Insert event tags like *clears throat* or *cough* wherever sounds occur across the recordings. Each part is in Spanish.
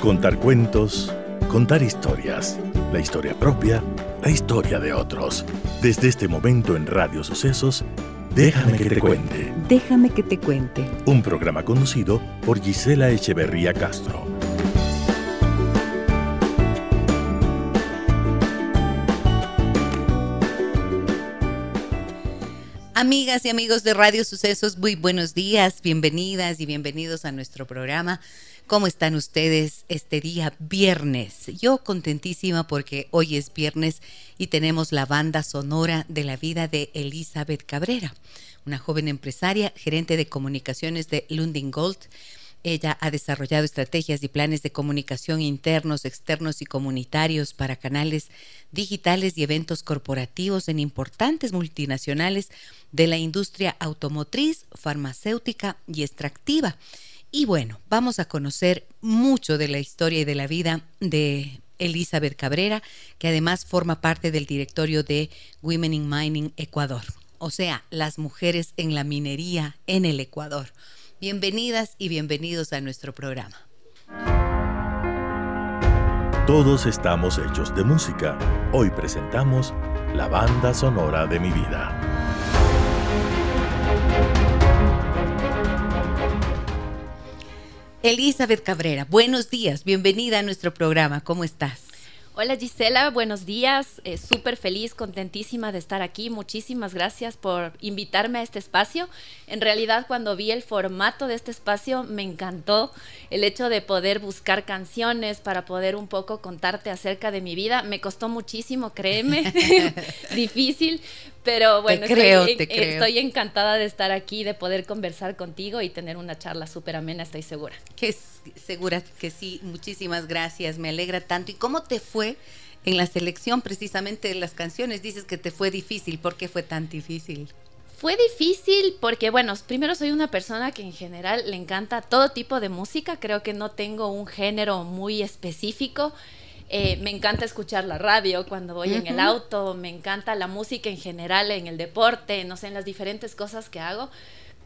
Contar cuentos, contar historias, la historia propia, la historia de otros. Desde este momento en Radio Sucesos, Déjame que te cuente. Déjame que te cuente. Un programa conducido por Gisela Echeverría Castro. Amigas y amigos de Radio Sucesos, muy buenos días, bienvenidas y bienvenidos a nuestro programa. ¿Cómo están ustedes este día viernes? Yo contentísima porque hoy es viernes y tenemos la banda sonora de la vida de Elizabeth Cabrera, una joven empresaria, gerente de comunicaciones de Lundin Gold. Ella ha desarrollado estrategias y planes de comunicación internos, externos y comunitarios para canales digitales y eventos corporativos en importantes multinacionales de la industria automotriz, farmacéutica y extractiva. Y bueno, vamos a conocer mucho de la historia y de la vida de Elizabeth Cabrera, que además forma parte del directorio de Women in Mining Ecuador, o sea, las mujeres en la minería en el Ecuador. Bienvenidas y bienvenidos a nuestro programa. Todos estamos hechos de música. Hoy presentamos la banda sonora de mi vida. Elizabeth Cabrera, buenos días, bienvenida a nuestro programa, ¿cómo estás? Hola Gisela, buenos días, eh, súper feliz, contentísima de estar aquí, muchísimas gracias por invitarme a este espacio. En realidad cuando vi el formato de este espacio me encantó el hecho de poder buscar canciones para poder un poco contarte acerca de mi vida. Me costó muchísimo, créeme, *laughs* *laughs* difícil, pero bueno, estoy, encantada de estar aquí, de poder conversar contigo y tener una charla súper amena, estoy segura. Que segura que sí, muchísimas gracias, me alegra tanto. ¿Y cómo te fue en la selección precisamente de las canciones? Dices que te fue difícil, ¿por qué fue tan difícil? Fue difícil porque, bueno, primero soy una persona que en general le encanta todo tipo de música, creo que no tengo un género muy específico. Eh, me encanta escuchar la radio cuando voy en el auto, me encanta la música en general, en el deporte, no sé, en las diferentes cosas que hago.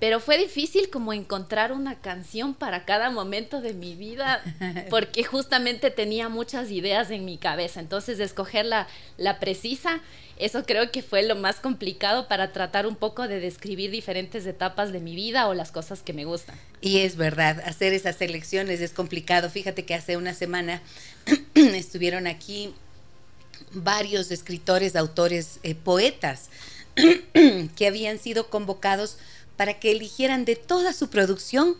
Pero fue difícil como encontrar una canción para cada momento de mi vida, *laughs* porque justamente tenía muchas ideas en mi cabeza. Entonces, escoger la, la precisa eso creo que fue lo más complicado para tratar un poco de describir diferentes etapas de mi vida o las cosas que me gustan. Y es verdad, hacer esas selecciones es complicado. Fíjate que hace una semana *clears throat* estuvieron aquí varios escritores, autores, eh, poetas *clears throat* que habían sido convocados para que eligieran de toda su producción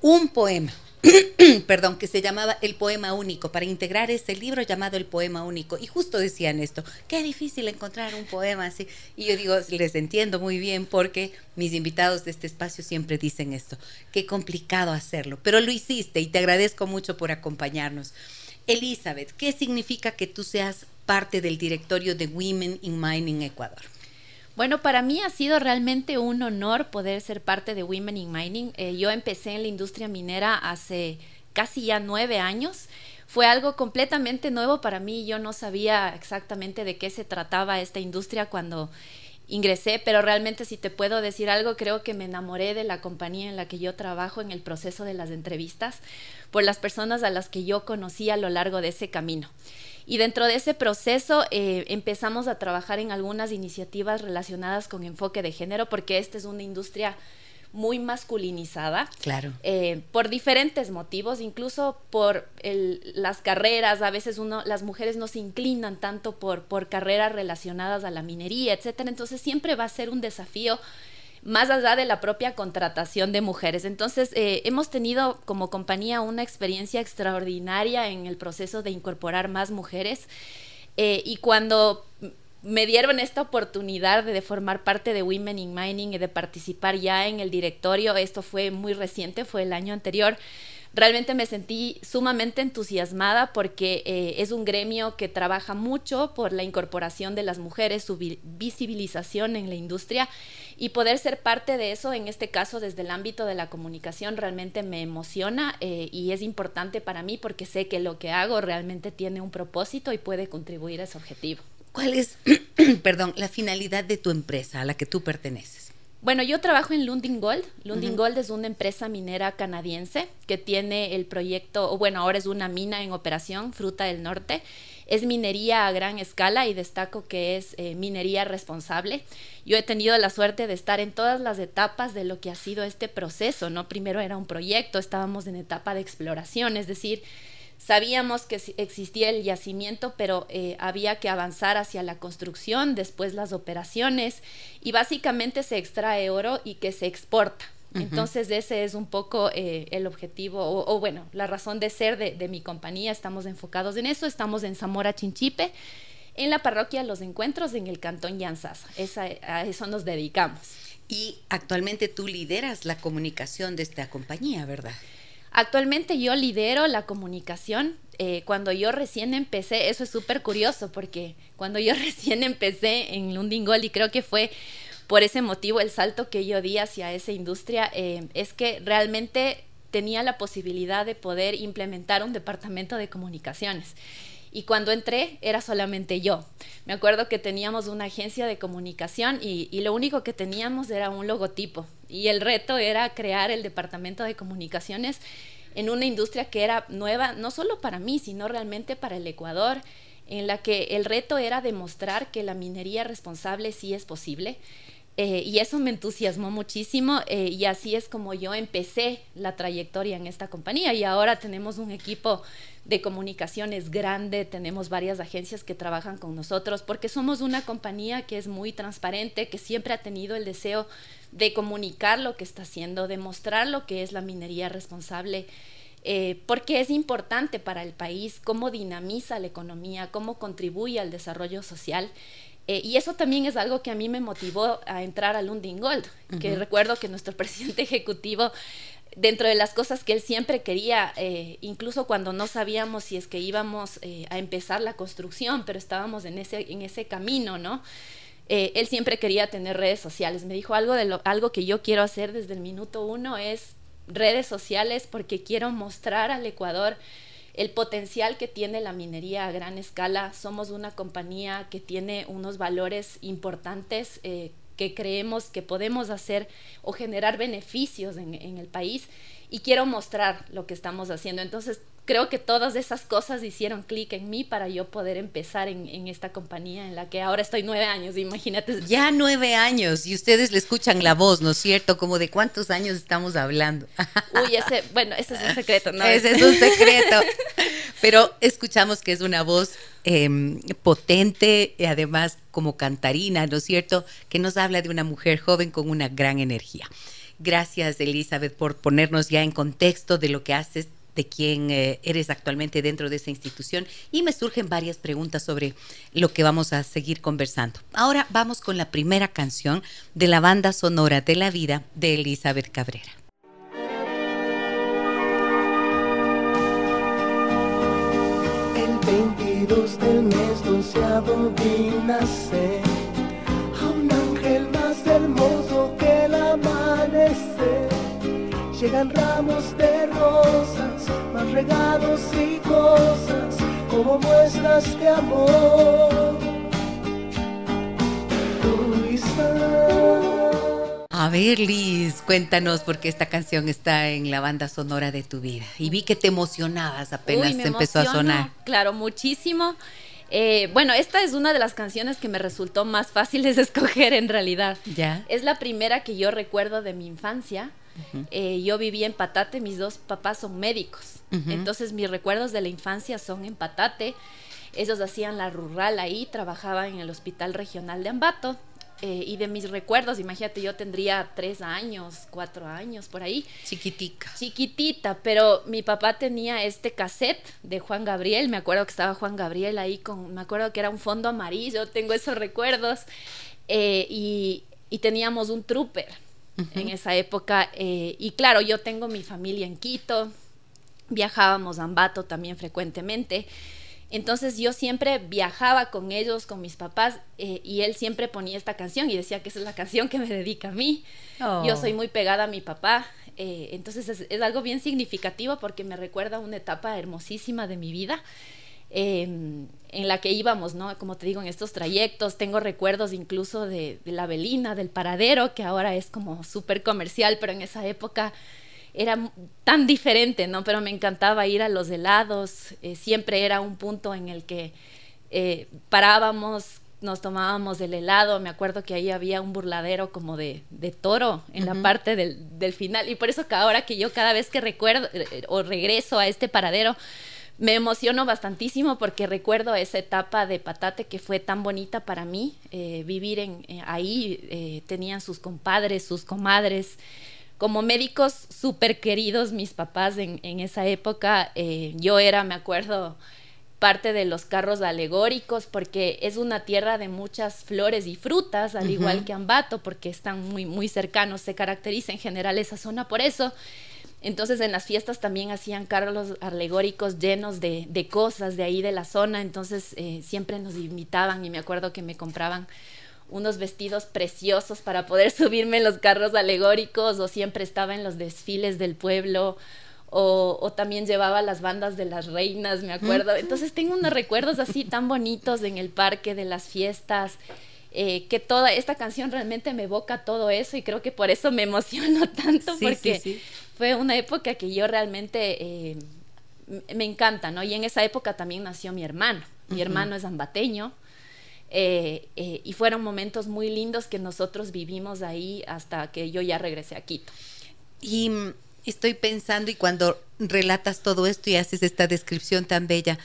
un poema. *clears throat* perdón, que se llamaba El Poema Único, para integrar ese libro llamado El Poema Único. Y justo decían esto, qué difícil encontrar un poema así. Y yo digo, les entiendo muy bien porque mis invitados de este espacio siempre dicen esto, qué complicado hacerlo, pero lo hiciste y te agradezco mucho por acompañarnos. Elizabeth, ¿qué significa que tú seas parte del directorio de Women in Mining Ecuador? Bueno, para mí ha sido realmente un honor poder ser parte de Women in Mining. Eh, yo empecé en la industria minera hace casi ya nueve años. Fue algo completamente nuevo para mí. Yo no sabía exactamente de qué se trataba esta industria cuando ingresé, pero realmente si te puedo decir algo, creo que me enamoré de la compañía en la que yo trabajo en el proceso de las entrevistas por las personas a las que yo conocí a lo largo de ese camino. Y dentro de ese proceso eh, empezamos a trabajar en algunas iniciativas relacionadas con enfoque de género, porque esta es una industria muy masculinizada. Claro. Eh, por diferentes motivos, incluso por las carreras, a veces uno, las mujeres no se inclinan tanto por, por carreras relacionadas a la minería, etcétera. Entonces siempre va a ser un desafío más allá de la propia contratación de mujeres. Entonces, eh, hemos tenido como compañía una experiencia extraordinaria en el proceso de incorporar más mujeres. Eh, y cuando me dieron esta oportunidad de, formar parte de Women in Mining y de participar ya en el directorio, esto fue muy reciente, fue el año anterior, realmente me sentí sumamente entusiasmada porque eh, es un gremio que trabaja mucho por la incorporación de las mujeres, su visibilización en la industria y poder ser parte de eso, en este caso desde el ámbito de la comunicación, realmente me emociona eh, y es importante para mí porque sé que lo que hago realmente tiene un propósito y puede contribuir a ese objetivo. ¿Cuál es, *clears throat* perdón, la finalidad de tu empresa a la que tú perteneces? Bueno, yo trabajo en Lundin Gold. Lundin Gold es una empresa minera canadiense que tiene el proyecto, o bueno, ahora es una mina en operación, Fruta del Norte. Es minería a gran escala y destaco que es eh, minería responsable. Yo he tenido la suerte de estar en todas las etapas de lo que ha sido este proceso, ¿no? Primero era un proyecto, estábamos en etapa de exploración, es decir, Sabíamos que existía el yacimiento, pero eh, había que avanzar hacia la construcción, después las operaciones y básicamente se extrae oro y que se exporta. Entonces ese es un poco eh, el objetivo o, bueno, la razón de ser de, mi compañía. Estamos enfocados en eso. Estamos en Zamora Chinchipe, en la parroquia Los Encuentros, en el cantón Yanzasa. a eso nos dedicamos. Y actualmente tú lideras la comunicación de esta compañía, ¿verdad? Actualmente yo lidero la comunicación. Eh, cuando yo recién empecé, eso es súper curioso porque cuando yo *laughs* recién empecé en Lundingol y creo que fue por ese motivo el salto que yo di hacia esa industria, eh, es que realmente tenía la posibilidad de poder implementar un departamento de comunicaciones. Y cuando entré era solamente yo. Me acuerdo que teníamos una agencia de comunicación y, lo único que teníamos era un logotipo. Y el reto era crear el departamento de comunicaciones en una industria que era nueva, no solo para mí, sino realmente para el Ecuador, en la que el reto era demostrar que la minería responsable sí es posible eh, y eso me entusiasmó muchísimo eh, y así es como yo empecé la trayectoria en esta compañía y ahora tenemos un equipo de comunicaciones grande, tenemos varias agencias que trabajan con nosotros porque somos una compañía que es muy transparente, que siempre ha tenido el deseo de comunicar lo que está haciendo, de mostrar lo que es la minería responsable. Eh, porque es importante para el país cómo dinamiza la economía, cómo contribuye al desarrollo social eh, y eso también es algo que a mí me motivó a entrar a Lundin Gold, que recuerdo que nuestro *laughs* presidente ejecutivo, dentro de las cosas que él siempre quería, eh, incluso cuando no sabíamos si es que íbamos eh, a empezar la construcción, pero estábamos en ese, en ese camino, ¿no? él siempre quería tener redes sociales. Me dijo algo, de lo, algo que yo quiero hacer desde el minuto uno es redes sociales porque quiero mostrar al Ecuador el potencial que tiene la minería a gran escala. Somos una compañía que tiene unos valores importantes eh, que creemos que podemos hacer o generar beneficios en, en el país y quiero mostrar lo que estamos haciendo. Entonces, creo que todas esas cosas hicieron clic en mí para yo poder empezar en, esta compañía en la que ahora estoy nueve años, imagínate. Ya nueve años y ustedes le escuchan la voz, ¿no es cierto? Como de cuántos años estamos hablando. *laughs* Uy, ese, bueno, ese es un secreto, ¿no? Ese es un secreto. Pero escuchamos que es una voz em, potente y además como cantarina, ¿no es cierto? Que nos habla de una mujer joven con una gran energía. Gracias, Elizabeth, por ponernos ya en contexto de lo que haces de quién eh, eres actualmente dentro de esa institución y me surgen varias preguntas sobre lo que vamos a seguir conversando. Ahora vamos con la primera canción de la banda sonora de la vida de Elizabeth Cabrera. El 22 del mes doceavo vi nacer Llegan ramos de rosas, más regalos y cosas, como muestras de amor. A ver, Liz, cuéntanos porque esta canción está en la banda sonora de tu vida. Y vi que te emocionabas apenas empezó a sonar. Claro, muchísimo. Eh, bueno, esta es una de las canciones que me resultó más fáciles de *laughs* escoger en realidad. Ya. Es la primera que yo recuerdo de mi infancia. Eh, yo viví en Patate, mis dos papás son médicos, entonces mis recuerdos de la infancia son en Patate. Ellos hacían la rural ahí, trabajaban en el Hospital Regional de Ambato. Eh, y de mis recuerdos, imagínate, yo tendría tres años, cuatro años por ahí. Chiquitica. Chiquitita, pero mi papá tenía este cassette de Juan Gabriel. Me acuerdo que estaba Juan Gabriel ahí con, me acuerdo que era un fondo amarillo, tengo esos recuerdos. Eh, y, y teníamos un trooper en esa época. Eh, y claro, yo tengo mi familia en Quito, viajábamos a Ambato también frecuentemente. Entonces yo siempre viajaba con ellos, con mis papás, eh, y él siempre ponía esta canción y decía que esa es la canción que me dedica a mí. Yo soy oh. muy pegada a mi papá, eh, entonces es, algo bien significativo porque me recuerda una etapa hermosísima de mi vida. Em, en la que íbamos, ¿no? Como te digo, en estos trayectos, tengo recuerdos incluso de, la Belina, del paradero, que ahora es como súper comercial, pero en esa época era tan diferente, ¿no? Pero me encantaba ir a los helados, eh, siempre era un punto en el que eh, parábamos, nos tomábamos el helado, me acuerdo que ahí había un burladero como de, toro en la parte del, del, final, y por eso que ahora que yo cada vez que recuerdo eh, o regreso a este paradero, me emociono bastantísimo porque recuerdo esa etapa de Patate que fue tan bonita para mí, vivir en, ahí, tenían sus compadres, sus comadres, como médicos súper queridos mis papás en, esa época, eh, yo era, me acuerdo, parte de los carros alegóricos porque es una tierra de muchas flores y frutas, al igual que Ambato, porque están muy, muy cercanos, se caracteriza en general esa zona por eso. Entonces en las fiestas también hacían carros alegóricos llenos de, cosas de ahí de la zona, entonces eh, siempre nos invitaban y me acuerdo que me compraban unos vestidos preciosos para poder *laughs* subirme en los carros alegóricos o siempre estaba en los desfiles del pueblo o, también llevaba las bandas de las reinas, me acuerdo. Entonces tengo unos recuerdos así tan bonitos en el parque de las fiestas. Eh, que toda esta canción realmente me evoca todo eso y creo que por eso me *laughs* emociono tanto porque fue una época que yo realmente eh, me encanta, ¿no? Y en esa época también nació mi hermano. Mi hermano es ambateño, eh, eh, y fueron momentos muy lindos que nosotros vivimos ahí hasta que yo ya regresé a Quito. Y mm, estoy pensando, y cuando relatas todo esto y haces esta descripción tan bella,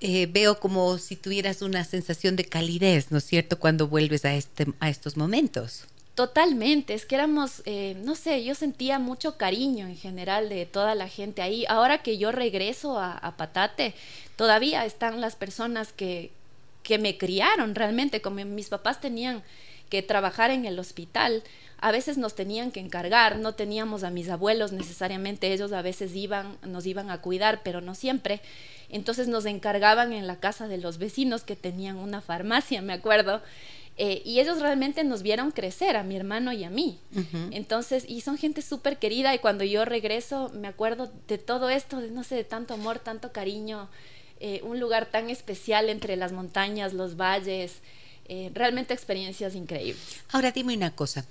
eh, veo como si tuvieras una sensación de calidez, ¿no es cierto?, cuando vuelves a, este, a estos momentos. Totalmente, es que éramos, no sé, yo sentía mucho cariño en general de toda la gente ahí. Ahora que yo regreso a Patate, todavía están las personas que, que me criaron realmente, como mis papás tenían que trabajar en el hospital, a veces nos tenían que encargar, no teníamos a mis abuelos necesariamente, ellos a veces iban, nos iban a cuidar, pero no siempre. Entonces nos encargaban en la casa de los vecinos que tenían una farmacia, me acuerdo. Eh, y ellos realmente nos vieron crecer, a mi hermano y a mí. Entonces, y son gente súper querida y cuando yo regreso me acuerdo de todo esto, de no sé, de tanto amor, tanto cariño, eh, un lugar tan especial entre las montañas, los valles, eh, realmente experiencias increíbles. Ahora dime una cosa,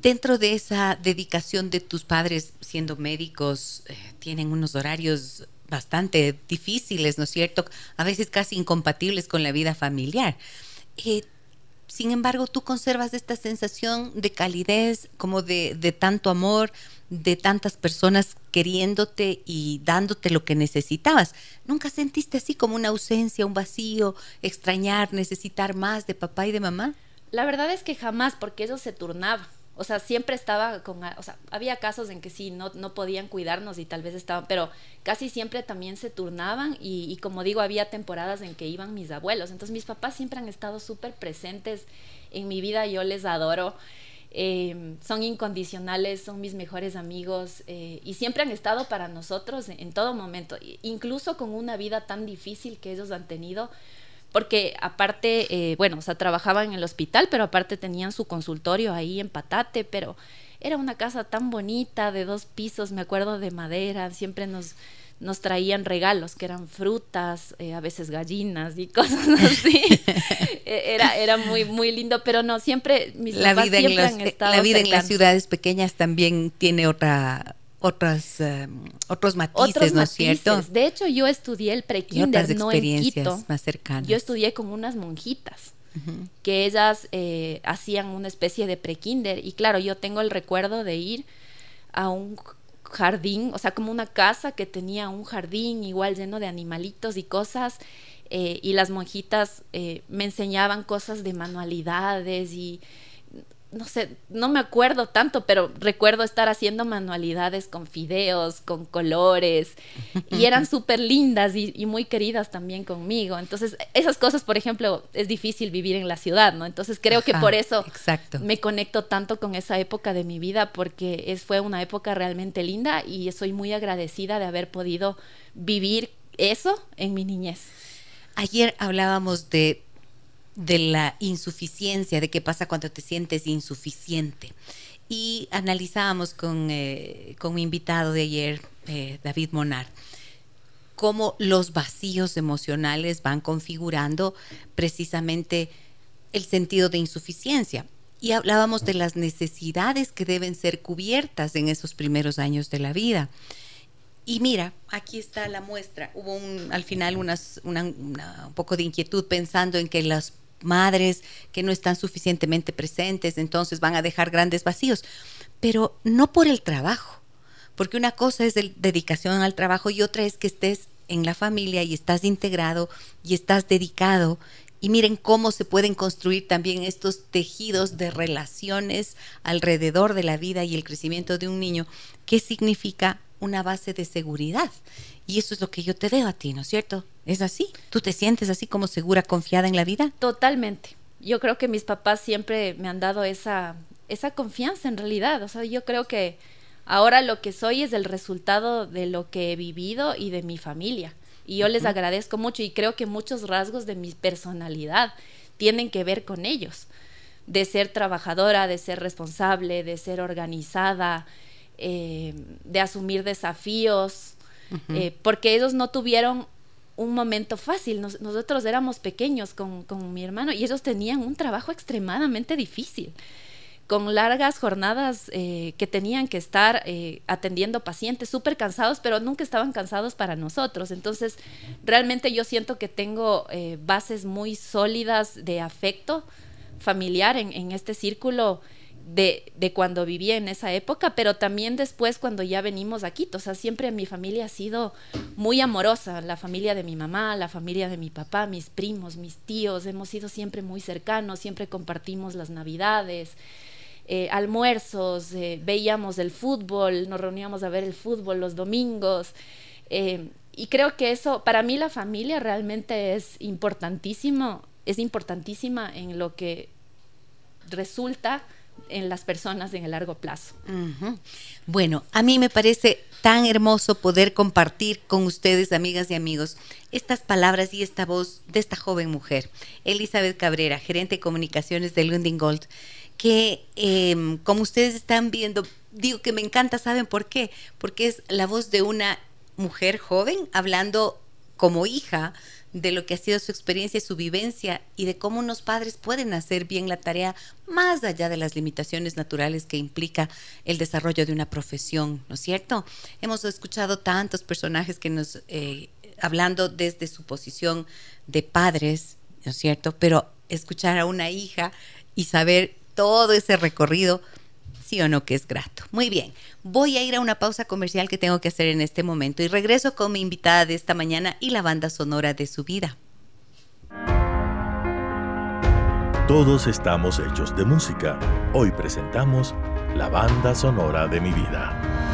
dentro de esa dedicación de tus padres siendo médicos, eh, tienen unos horarios bastante difíciles, ¿no es cierto? A veces casi incompatibles con la vida familiar. Sin embargo, tú conservas esta sensación de calidez, como de, de tanto amor, de tantas personas queriéndote y dándote lo que necesitabas. ¿Nunca sentiste así como una ausencia, un vacío, extrañar, necesitar más de papá y de mamá? La verdad es que jamás, porque eso se turnaba. O sea, siempre estaba con, o sea, había casos en que sí, no, no podían cuidarnos y tal vez estaban, pero casi siempre también se turnaban y, como digo, había temporadas en que iban mis abuelos. Entonces mis papás siempre han estado súper presentes en mi vida, yo les adoro. Em, son incondicionales, son mis mejores amigos eh, y siempre han estado para nosotros en, todo momento, incluso con una vida tan difícil que ellos han tenido, porque aparte, eh, bueno, o sea, trabajaban en el hospital, pero aparte tenían su consultorio ahí en Patate, pero era una casa tan bonita, de dos pisos, me acuerdo de madera, siempre nos nos traían regalos que eran frutas, eh, a veces gallinas y *laughs* cosas así. E, era, era muy, muy lindo, pero no, siempre mis la vida en han estado La vida en las ciudades pequeñas también tiene otra otras eh, otros matices, ¿no es cierto? De hecho, yo estudié el prekinder no en Quito. más cercanas. Yo estudié con unas monjitas que ellas eh, hacían una especie de prekinder y claro, yo tengo el recuerdo de ir a un jardín, o sea, como una casa que tenía un jardín igual lleno de animalitos y cosas. Eh, y las monjitas eh, me enseñaban cosas de manualidades y no sé, no me acuerdo tanto, pero recuerdo estar haciendo manualidades con fideos, con colores, y eran *laughs* súper lindas y, muy queridas también conmigo. Entonces, esas cosas, por ejemplo, es difícil vivir en la ciudad, ¿no? Entonces, creo que por eso me conecto tanto con esa época de mi vida, porque es, fue una época realmente linda y soy muy agradecida de haber podido vivir eso en mi niñez. Ayer hablábamos de de la insuficiencia, de qué pasa cuando te sientes insuficiente. Y analizábamos con, eh, con mi invitado de ayer, eh, David Monar, cómo los vacíos emocionales van configurando precisamente el sentido de insuficiencia. Y hablábamos de las necesidades que deben ser cubiertas en esos primeros años de la vida. Y mira, aquí está la muestra. Hubo al final unas, un poco de inquietud pensando en que las madres que no están suficientemente presentes, entonces van a dejar grandes vacíos, pero no por el trabajo, porque una cosa es de dedicación al trabajo y otra es que estés en la familia y estás integrado y estás dedicado. Y miren cómo se pueden construir también estos tejidos de relaciones alrededor de la vida y el crecimiento de un niño. ¿Qué significa una base de seguridad? Y eso es lo que yo te veo a ti, ¿no es cierto? ¿Es así? ¿Tú te sientes así como segura, confiada en la vida? Totalmente. Yo creo que mis papás siempre me han dado esa, esa confianza en realidad. O sea, yo creo que ahora lo que soy es el resultado de lo que he vivido y de mi familia. Y yo les agradezco mucho y creo que muchos rasgos de mi personalidad tienen que ver con ellos. De ser trabajadora, de ser responsable, de ser organizada, eh, de asumir desafíos, eh, porque ellos no tuvieron un momento fácil. nosotros éramos pequeños con, con, mi hermano y ellos tenían un trabajo extremadamente difícil, con largas jornadas eh, que tenían que estar eh, atendiendo pacientes súper cansados, pero nunca estaban cansados para nosotros. Entonces, realmente yo siento que tengo bases muy sólidas de afecto familiar en, en este círculo de, de, cuando vivía en esa época, pero también después cuando ya venimos aquí. O sea, siempre mi familia ha sido muy amorosa, la familia de mi mamá, la familia de mi papá, mis primos, mis tíos, hemos sido siempre muy cercanos, siempre compartimos las navidades. Eh, almuerzos, eh, veíamos el fútbol, nos reuníamos a ver el fútbol los domingos. Eh, y creo que eso, para mí la familia realmente es importantísimo, es importantísima en lo que resulta en las personas en el largo plazo. Bueno, a mí me parece tan hermoso poder compartir con ustedes, amigas y amigos, estas palabras y esta voz de esta joven mujer, Elizabeth Cabrera, gerente de comunicaciones de Lundin Gold, que em, como ustedes están viendo, digo que me encanta, ¿saben por qué? Porque es la voz de una mujer joven hablando como hija de lo que ha sido su experiencia y su vivencia y de cómo unos padres pueden hacer bien la tarea más allá de las limitaciones naturales que implica el desarrollo de una profesión, ¿no es cierto? Hemos escuchado tantos personajes que nos, eh, hablando desde su posición de padres, ¿no es cierto? Pero escuchar a una hija y saber todo ese recorrido o no que es grato. Muy bien, voy a ir a una pausa comercial que tengo que hacer en este momento y regreso con mi invitada de esta mañana y la banda sonora de su vida. Todos estamos hechos de música. Hoy presentamos la banda sonora de mi vida.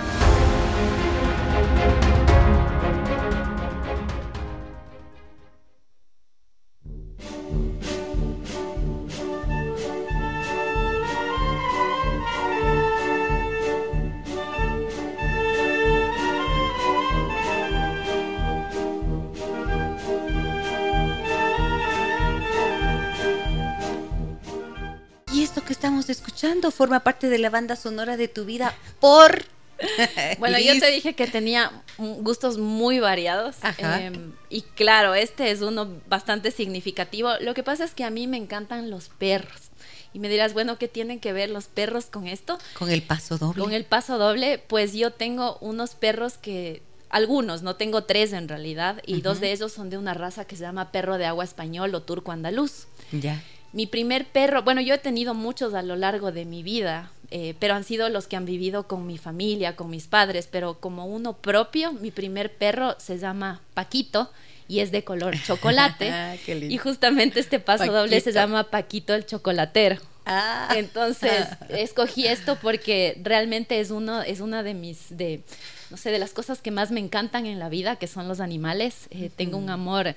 Estamos escuchando forma parte de la banda sonora de tu vida por... *laughs* bueno, yo te dije que tenía gustos muy variados. Em, y claro, este es uno bastante significativo. Lo que pasa es que a mí me encantan los perros. Y me dirás, bueno, ¿qué tienen que ver los perros con esto? Con el paso doble. Con el paso doble, pues yo tengo unos perros que algunos, no tengo tres en realidad, y dos de ellos son de una raza que se llama perro de agua español o turco andaluz. Ya. Mi primer perro, bueno, yo he tenido muchos a lo largo de mi vida, eh, pero han sido los que han vivido con mi familia, con mis padres, pero como uno propio, mi primer perro se llama Paquito y es de color *laughs* chocolate. Ah, y justamente este paso doble se llama Paquito el chocolatero. Ah. Entonces, *laughs* escogí esto porque realmente es uno, es una de mis, de, no sé, de las cosas que más me encantan en la vida, que son los animales. Eh, tengo un amor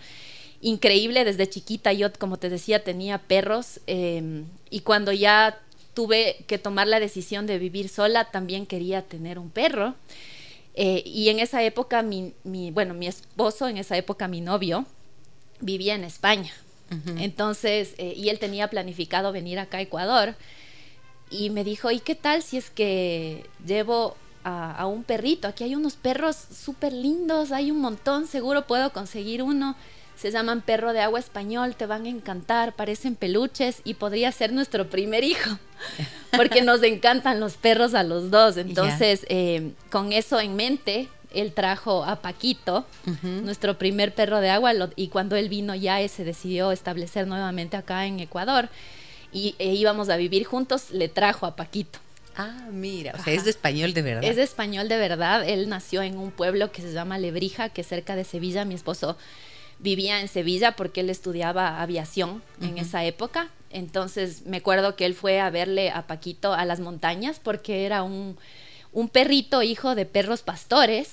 increíble desde chiquita. Yo, como te decía, tenía perros em, y cuando ya tuve que tomar la decisión de vivir sola, también quería tener un perro. Eh, y en esa época, mi, bueno, mi esposo, en esa época mi novio, vivía en España. Entonces, eh, y él tenía planificado venir acá a Ecuador. Y me dijo, ¿y qué tal si es que llevo a, un perrito. Aquí hay unos perros súper lindos, hay un montón, seguro puedo conseguir uno. Se llaman perro de agua español, te van a encantar, parecen peluches y podría ser nuestro primer hijo, *laughs* porque nos encantan los perros a los dos. Entonces, eh, con eso en mente, él trajo a Paquito, nuestro primer perro de agua, y cuando él vino ya se decidió establecer nuevamente acá en Ecuador y e íbamos a vivir juntos, le trajo a Paquito. Ah, mira, o sea, es de español de verdad. Es de español de verdad. Él nació en un pueblo que se llama Lebrija, que es cerca de Sevilla. Mi esposo vivía en Sevilla porque él estudiaba aviación en esa época. Entonces me acuerdo que él fue a verle a Paquito a las montañas porque era un, un perrito hijo de perros pastores.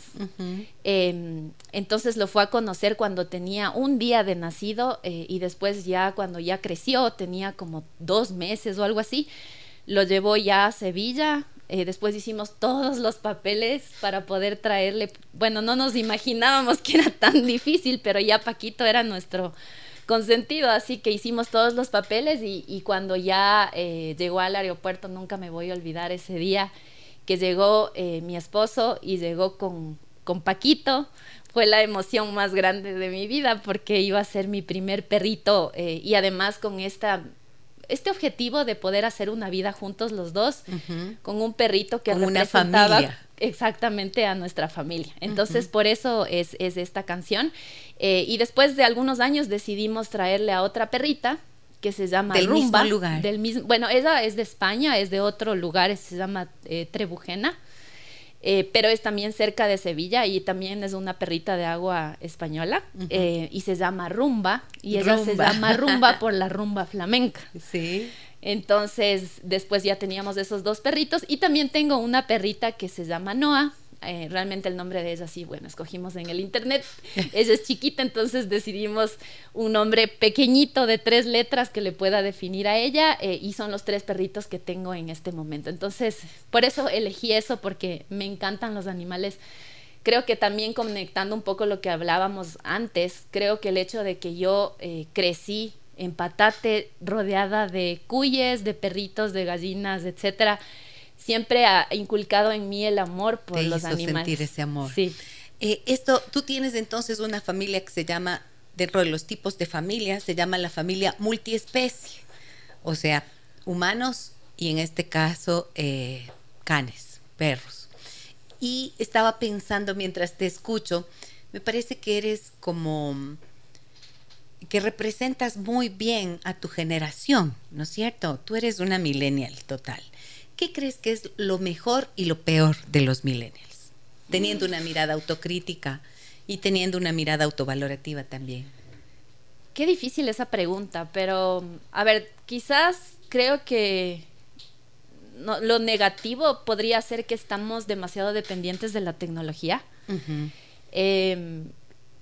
Em, entonces lo fue a conocer cuando tenía un día de nacido eh, y después ya cuando ya creció, tenía como dos meses o algo así lo llevó ya a Sevilla. Eh, después hicimos todos los papeles para poder traerle. Bueno, no nos imaginábamos que era tan difícil, pero ya Paquito era nuestro consentido, así que hicimos todos los papeles y, cuando ya eh, llegó al aeropuerto, nunca me voy a olvidar ese día que llegó eh, mi esposo y llegó con, con Paquito. Fue la emoción más grande de mi vida porque iba a ser mi primer perrito y además con esta este objetivo de poder hacer una vida juntos los dos con un perrito que representaba exactamente a nuestra familia. Entonces, por eso es, esta canción. Eh, y después de algunos años decidimos traerle a otra perrita que se llama del Rumba. Mismo lugar. Del mismo, bueno, ella es de España, es de otro lugar, se llama eh, Trebujena. Eh, pero es también cerca de Sevilla y también es una perrita de agua española eh, y se llama Rumba y ella se llama Rumba por la rumba *laughs* flamenca. Sí. Entonces, después ya teníamos esos dos perritos y también tengo una perrita que se llama Noah eh, realmente el nombre de ella sí, bueno, escogimos en el internet. *laughs* ella es chiquita, entonces decidimos un nombre pequeñito de tres letras que le pueda definir a ella eh, y son los tres perritos que tengo en este momento. Entonces, por eso elegí eso, porque me encantan los animales. Creo que también conectando un poco lo que hablábamos antes, creo que el hecho de que yo eh, crecí en Patate rodeada de cuyes, de perritos, de gallinas, etcétera, siempre ha inculcado en mí el amor por los animales. sentir ese amor. Sí. Eh, esto, tú tienes entonces una familia que se llama, dentro de los tipos de familia, se llama la familia multiespecie, o sea, humanos y en este caso eh, canes, perros. Y estaba pensando mientras te escucho, me parece que eres como que representas muy bien a tu generación, ¿no es cierto? Tú eres una millennial total. ¿Qué crees que es lo mejor y lo peor de los millennials? Teniendo una mirada autocrítica y teniendo una mirada autovalorativa también. Qué difícil esa pregunta, pero a ver, quizás creo que lo negativo podría ser que estamos demasiado dependientes de la tecnología. Em,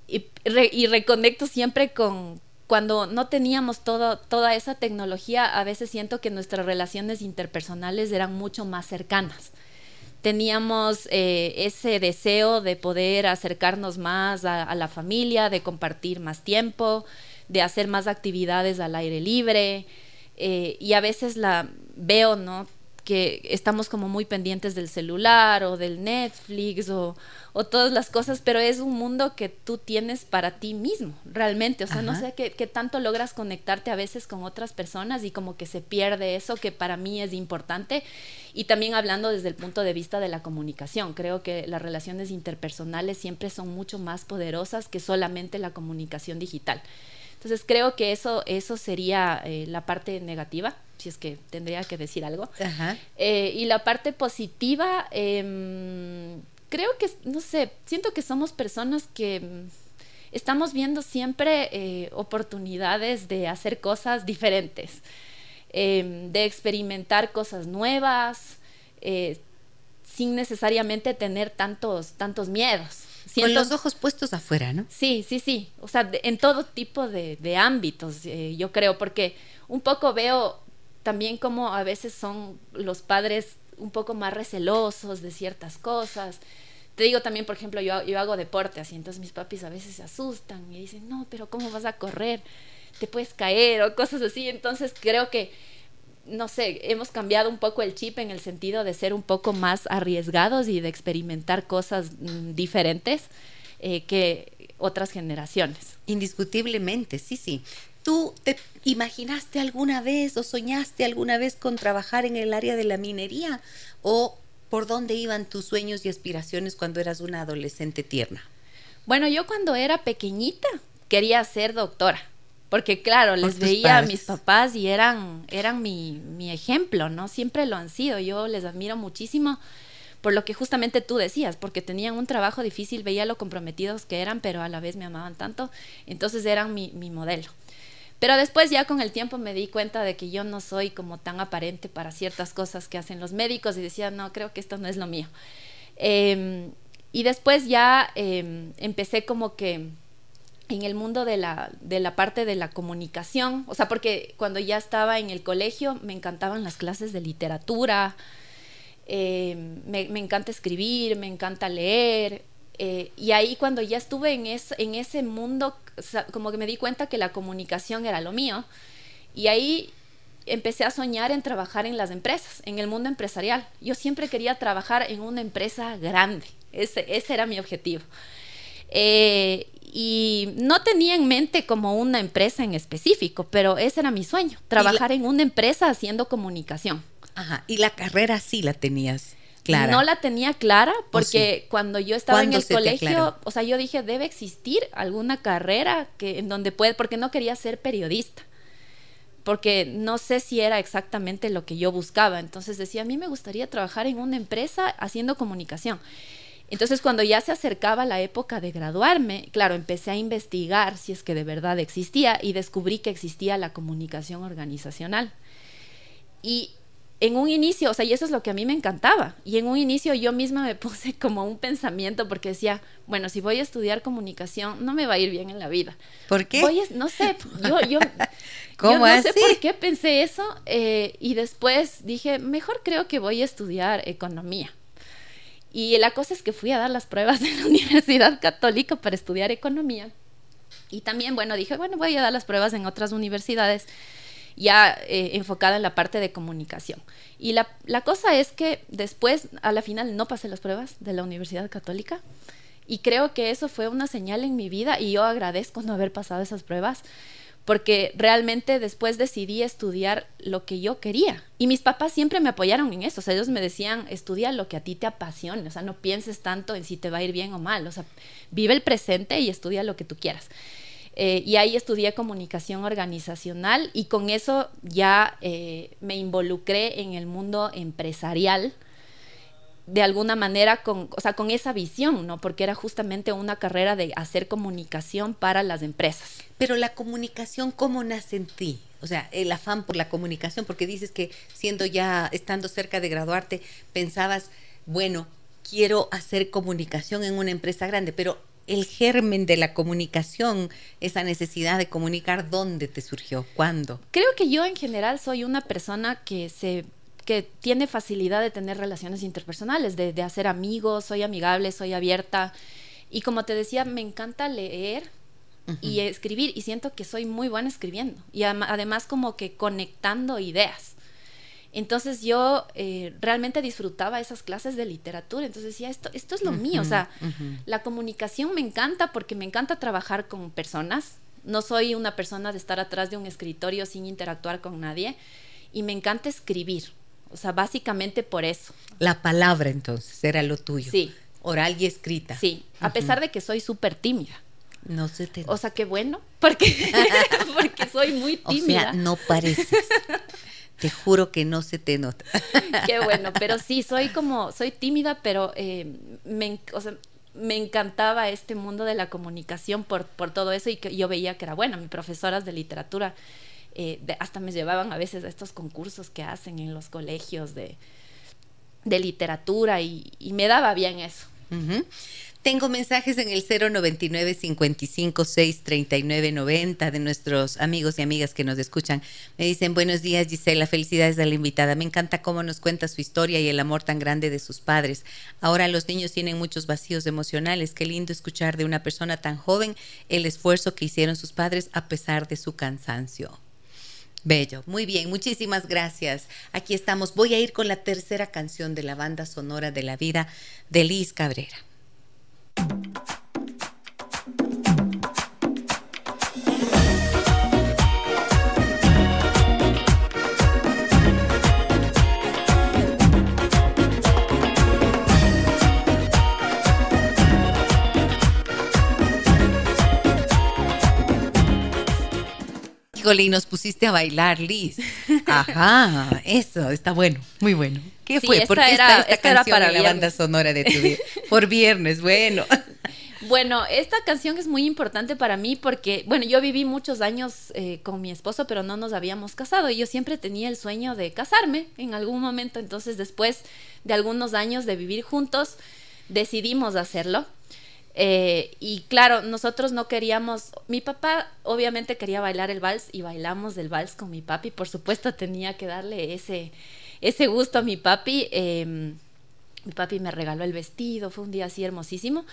y, y, reconecto siempre con, cuando no teníamos toda esa tecnología, a veces siento que nuestras relaciones interpersonales eran mucho más cercanas. Teníamos eh, ese deseo de poder acercarnos más a, la familia, de compartir más tiempo, de hacer más actividades al aire libre. Eh, y a veces la veo, ¿no? que estamos como muy pendientes del celular o del Netflix o, o todas las cosas, pero es un mundo que tú tienes para ti mismo, realmente. O sea, no sé qué, qué, tanto logras conectarte a veces con otras personas y como que se pierde eso que para mí es importante. Y también hablando desde el punto de vista de la comunicación, creo que las relaciones interpersonales siempre son mucho más poderosas que solamente la comunicación digital. Entonces creo que eso, eso sería eh, la parte negativa si es que tendría que decir algo. Eh, y la parte positiva, em, creo que, no sé, siento que somos personas que mm, estamos viendo siempre eh, oportunidades de hacer cosas diferentes, em, de experimentar cosas nuevas, eh, sin necesariamente tener tantos, tantos miedos. Con los ojos puestos afuera, ¿no? Sí, sí, sí. O sea, en todo tipo de, de ámbitos, yo creo, porque un poco veo también como a veces son los padres un poco más recelosos de ciertas cosas. Te digo también, por ejemplo, yo, yo hago deporte así, entonces mis papis a veces se asustan y dicen, no, pero ¿cómo vas a correr? Te puedes caer o cosas así. Entonces creo que no sé, hemos cambiado un poco el chip en el sentido de ser un poco más arriesgados y de experimentar cosas mm, diferentes eh, que otras generaciones. Indiscutiblemente, sí, sí. ¿Tú te imaginaste alguna vez o soñaste alguna vez con trabajar en el área de la minería? ¿O por dónde iban tus sueños y aspiraciones cuando eras una adolescente tierna? Bueno, yo cuando era pequeñita quería ser doctora porque claro, les veía a mis papás y eran, eran mi, mi ejemplo, ¿no? Siempre lo han sido, yo les admiro muchísimo por lo que justamente tú decías, porque tenían un trabajo difícil, veía lo comprometidos que eran, pero a la vez me amaban tanto, entonces eran mi, mi modelo. Pero después ya con el tiempo me di cuenta de que yo no soy como tan aparente para ciertas cosas que hacen los médicos y decía, no, creo que esto no es lo mío. Em, y después ya em, empecé como que en el mundo de la, de la parte de la comunicación, o sea, porque cuando ya estaba en el colegio me encantaban las clases de literatura, eh, me, encanta escribir, me encanta leer, eh, y ahí cuando ya estuve en, en ese mundo, como que me di cuenta que la comunicación era lo mío, y ahí empecé a soñar en trabajar en las empresas, en el mundo empresarial. Yo siempre quería trabajar en una empresa grande, ese, ese era mi objetivo. Eh, y no tenía en mente como una empresa en específico, pero ese era mi sueño, trabajar en una empresa haciendo comunicación. Ajá, y la carrera sí la tenías. Clara. No la tenía clara porque cuando yo estaba en el colegio, o sea, yo dije, debe existir alguna carrera que en donde puede, porque no quería ser periodista. Porque no sé si era exactamente lo que yo buscaba. Entonces decía, a mí me gustaría trabajar en una empresa haciendo comunicación. Entonces, cuando ya se acercaba la época de graduarme, claro, empecé a investigar si es que de verdad existía y descubrí que existía la comunicación organizacional. Y en un inicio, o sea, y eso es lo que a mí me encantaba. Y en un inicio yo misma me *laughs* puse como un pensamiento porque decía, bueno, si voy a estudiar comunicación, no me va a ir bien en la vida. ¿Por qué? no sé, yo, yo, *laughs* ¿Cómo no sé por qué pensé eso. Eh, y después dije, mejor creo que voy a estudiar economía. Y la cosa es que fui a dar las pruebas *laughs* en la Universidad Católica para estudiar economía. Y también, bueno, dije, bueno, voy a dar las pruebas en otras universidades ya eh, enfocada en la parte de comunicación. Y la, la, cosa es que después, a la final, no pasé las pruebas de la Universidad Católica. Y creo que eso fue una señal en mi vida y yo agradezco no haber pasado esas pruebas porque realmente después decidí estudiar lo que yo quería. Y mis papás siempre me apoyaron en eso, o sea, ellos me decían, estudia lo que a ti te apasione, o sea, no pienses tanto en si te va a ir bien o mal, o sea, vive el presente y estudia lo que tú quieras. Eh, y ahí estudié comunicación organizacional y con eso ya eh, me involucré en el mundo empresarial de alguna manera con, o sea, con esa visión, ¿no? Porque era justamente una carrera de hacer comunicación para las empresas. Pero la comunicación, ¿cómo nace en ti? O sea, el afán por la comunicación, porque dices que siendo ya, estando cerca de graduarte, pensabas, bueno, quiero hacer comunicación en una empresa grande, pero el germen de la comunicación, esa necesidad de comunicar, ¿dónde te surgió? ¿Cuándo? Creo que yo en general soy una persona que se que tiene facilidad de tener relaciones interpersonales, de, hacer amigos, soy amigable, soy abierta. Y como te decía, me encanta leer y escribir y siento que soy muy buena escribiendo y además como que conectando ideas. Entonces yo eh, realmente disfrutaba esas clases de literatura, entonces decía, esto, esto es lo mío, o sea, la comunicación me encanta porque me encanta trabajar con personas, no soy una persona de estar atrás de un escritorio sin interactuar con nadie y me encanta escribir. O sea, básicamente por eso. La palabra entonces era lo tuyo. Sí. Oral y escrita. Sí, a pesar de que soy súper tímida. No se te... O sea, qué bueno, porque, *laughs* porque soy muy tímida. O sea, no pareces. Te juro que no se te nota. *laughs* qué bueno, pero sí, soy como, soy tímida, pero eh, me, o sea, me encantaba este mundo de la comunicación por, por todo eso y que yo veía que era bueno. Mis profesoras de literatura eh, hasta me llevaban a veces a estos concursos que hacen en los colegios de, de literatura y, me daba bien eso. Tengo mensajes en el 099 55 6 39 90 de nuestros amigos y amigas que nos escuchan. Me dicen, buenos días Gisela, felicidades a la invitada. Me encanta cómo nos cuenta su historia y el amor tan grande de sus padres. Ahora los niños tienen muchos vacíos emocionales. Qué lindo escuchar de una persona tan joven el esfuerzo que hicieron sus padres a pesar de su cansancio. Bello, muy bien, muchísimas gracias. Aquí estamos. Voy a ir con la tercera canción de la banda sonora de la vida de Liz Cabrera. Y nos pusiste a bailar, Liz. *laughs* Ajá, eso, está bueno, muy bueno. ¿Qué fue? ¿Por qué era, esta, canción para la banda sonora de tu vida? *laughs* Por viernes, bueno. *laughs* Bueno, esta canción es muy importante para mí porque, bueno, yo viví muchos años eh, con mi esposo, pero no nos habíamos casado y yo siempre tenía el sueño de casarme en algún momento. Entonces, después de algunos años de vivir juntos, decidimos hacerlo. Eh, y claro, nosotros no queríamos, mi papá obviamente quería bailar el vals y bailamos el vals con mi papi, por supuesto tenía que darle ese, ese gusto a mi papi. Em, mi papi me regaló el vestido, fue un día así hermosísimo,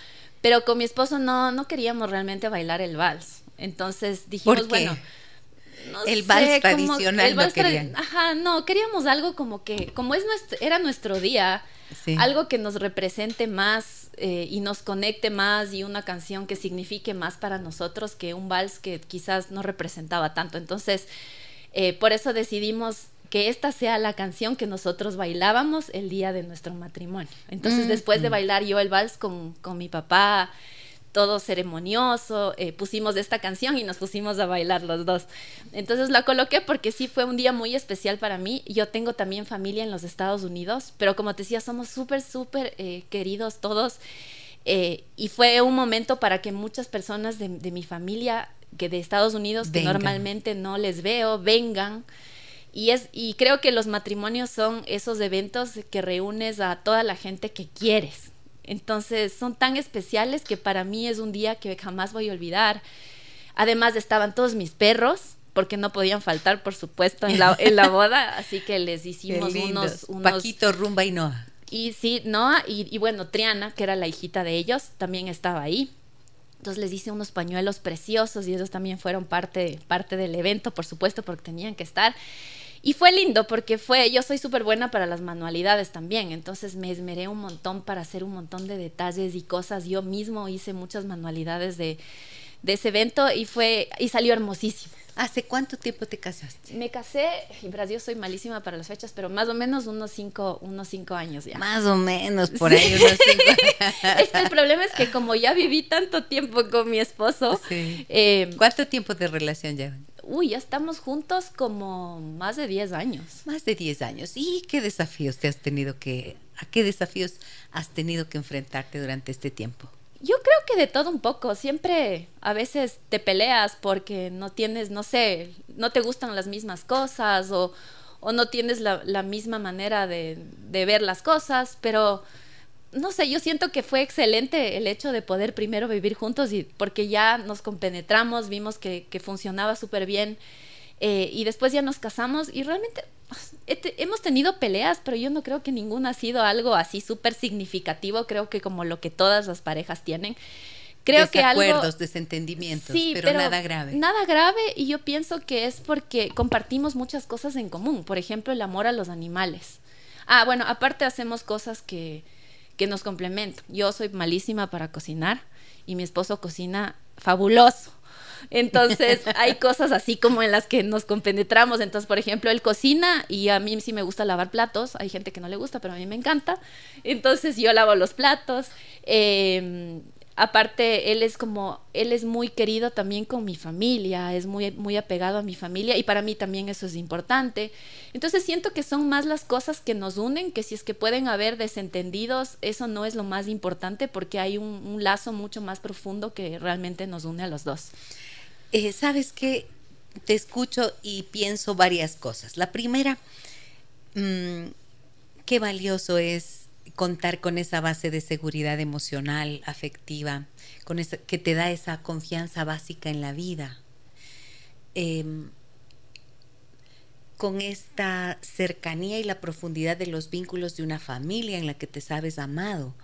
pero con mi esposo no, no queríamos realmente bailar el vals. Entonces dijimos, bueno, el vals tradicional no querían. Ajá, no, queríamos algo como que, como es nuestro, era nuestro día, algo que nos represente más eh, y nos conecte más y una canción que signifique más para nosotros que un vals que quizás no representaba tanto. Entonces, eh, por eso decidimos que esta sea la canción que nosotros bailábamos el día de nuestro matrimonio. Entonces, mm, después de mm. bailar yo el vals con, con mi papá, todo ceremonioso, eh, pusimos esta canción y nos pusimos a bailar los dos. Entonces la coloqué porque sí fue un día muy especial para mí. Yo tengo también familia en los Estados Unidos, pero como te decía, somos súper, súper eh, queridos todos. Eh, y fue un momento para que muchas personas de, mi familia, que de Estados Unidos, que normalmente no les veo, vengan. Y, es, y creo que los matrimonios son esos eventos que reúnes a toda la gente que quieres entonces son tan especiales que para mí es un día que jamás voy a olvidar. Además estaban todos mis perros, porque no podían faltar, por supuesto, en la, *laughs* en la boda, así que les hicimos unos, unos... Paquito, Rumba y Noah. Y sí, Noah y, y, bueno, Triana, que era la hijita de ellos, también estaba ahí. Entonces les hice unos pañuelos preciosos y ellos también fueron parte, parte del evento, por supuesto, porque tenían que estar. Y fue lindo porque fue, yo soy súper buena para las manualidades también, entonces me esmeré un montón para hacer un montón de detalles y cosas. Yo mismo hice muchas manualidades de, de ese evento y fue, y salió hermosísimo. ¿Hace cuánto tiempo te casaste? Me casé, y yo soy malísima para las fechas, pero más o menos unos cinco, unos cinco años ya. Más o menos, por ahí unos cinco. *laughs* es que el problema es que como ya viví tanto tiempo con mi esposo. Eh, ¿Cuánto tiempo de relación llevan? uy, ya estamos juntos como más de 10 años. Más de 10 años. ¿Y qué desafíos te has tenido que, a qué desafíos has tenido que enfrentarte durante este tiempo? Yo creo que de todo un poco. Siempre a veces te peleas porque no tienes, no sé, no te gustan las mismas cosas o, o no tienes la, la misma manera de, de ver las cosas, pero no sé, yo siento que fue excelente el hecho de poder primero vivir juntos y porque ya nos compenetramos, vimos que, funcionaba súper bien eh, y después ya nos casamos y realmente hemos tenido peleas, pero yo no creo que ninguna ha sido algo así súper significativo, creo que como lo que todas las parejas tienen. Creo que algo, desentendimientos, pero, pero, nada grave. Nada grave y yo pienso que es porque compartimos muchas cosas en común, por ejemplo, el amor a los animales. Ah, bueno, aparte hacemos cosas que, que nos complementan. Yo soy malísima para cocinar y mi esposo cocina fabuloso. Entonces *laughs* hay cosas así como en las que nos compenetramos. Entonces, por ejemplo, él cocina y a mí sí me gusta lavar platos. Hay gente que no le gusta, pero a mí me encanta. Entonces yo lavo los platos. Eh, aparte él es como él es muy querido también con mi familia es muy muy apegado a mi familia y para mí también eso es importante entonces siento que son más las cosas que nos unen que si es que pueden haber desentendidos eso no es lo más importante porque hay un, lazo mucho más profundo que realmente nos une a los dos eh, sabes que te escucho y pienso varias cosas. La primera mmm, qué valioso es contar con esa base de seguridad emocional, afectiva, con esa, que te da esa confianza básica en la vida. Em, con esta cercanía y la profundidad de los vínculos de una familia en la que te sabes amado,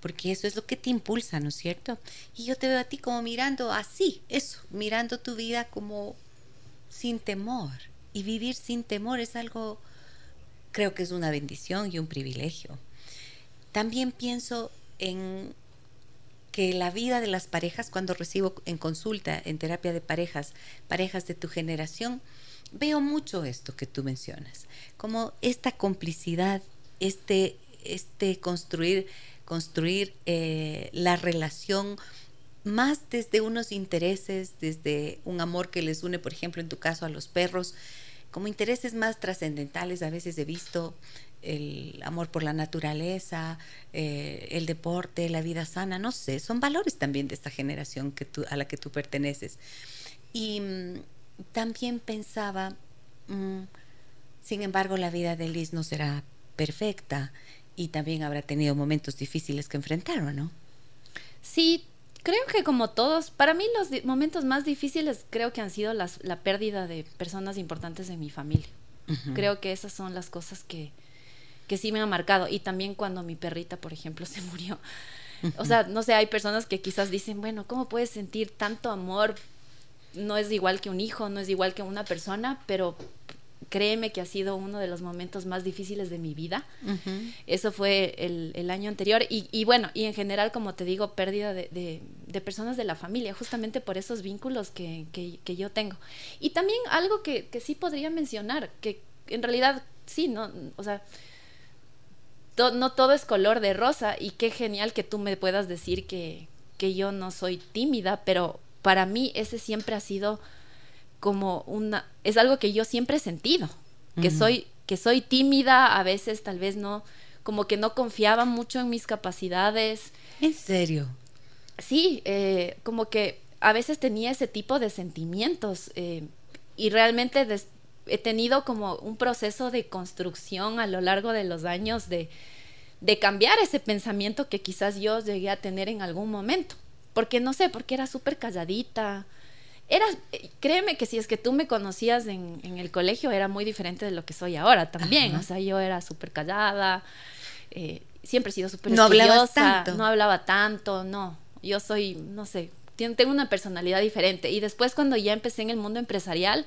porque eso es lo que te impulsa, ¿no es cierto? Y yo te veo a ti como mirando así, eso, mirando tu vida como sin temor, y vivir sin temor es algo, creo que es una bendición y un privilegio. También pienso en que la vida de las parejas, cuando recibo en consulta, en terapia de parejas, parejas de tu generación, veo mucho esto que tú mencionas, como esta complicidad, este, este construir, construir eh, la relación más desde unos intereses, desde un amor que les une, por ejemplo, en tu caso a los perros, como intereses más trascendentales. A veces he visto el amor por la naturaleza, eh, el deporte, la vida sana, no sé, son valores también de esta generación que tú, a la que tú perteneces. Y mm, también pensaba, mm, sin embargo, la vida de Liz no será perfecta y también habrá tenido momentos difíciles que enfrentar, ¿no? Sí, creo que como todos, para mí los momentos más difíciles creo que han sido las, la pérdida de personas importantes en mi familia. Creo que esas son las cosas que, que sí me han marcado. Y también cuando mi perrita, por ejemplo, *laughs* se murió. O sea, no sé, hay personas que quizás dicen, bueno, ¿cómo puedes sentir tanto amor? No es igual que un hijo, no es igual que una persona, pero créeme que ha sido uno de los momentos más difíciles de mi vida. Eso fue el, año anterior. Y, bueno, y en general, como te digo, pérdida de, personas de la familia, justamente por esos vínculos que, yo tengo. Y también algo que, sí podría mencionar, que en realidad sí, ¿no? O sea, no todo es color de rosa y qué genial que tú me puedas decir que, que yo no soy tímida, pero para mí ese siempre ha sido como una, es algo que yo siempre he sentido, que soy, que soy tímida, a veces tal vez no, como que no confiaba mucho en mis capacidades. ¿En serio? Sí, eh, como que a veces tenía ese tipo de sentimientos eh, y realmente he tenido como un proceso de construcción a lo largo de los años de, de cambiar ese pensamiento que quizás yo llegué a tener en algún momento. Porque no sé, porque era súper calladita, era, créeme que si es que tú me conocías en, el colegio, era muy diferente de lo que soy ahora también. O sea, yo era súper callada, eh, siempre he sido súper no tanto. no hablaba tanto, no. Yo soy, no sé, tengo una personalidad diferente. Y después cuando ya empecé en el mundo empresarial,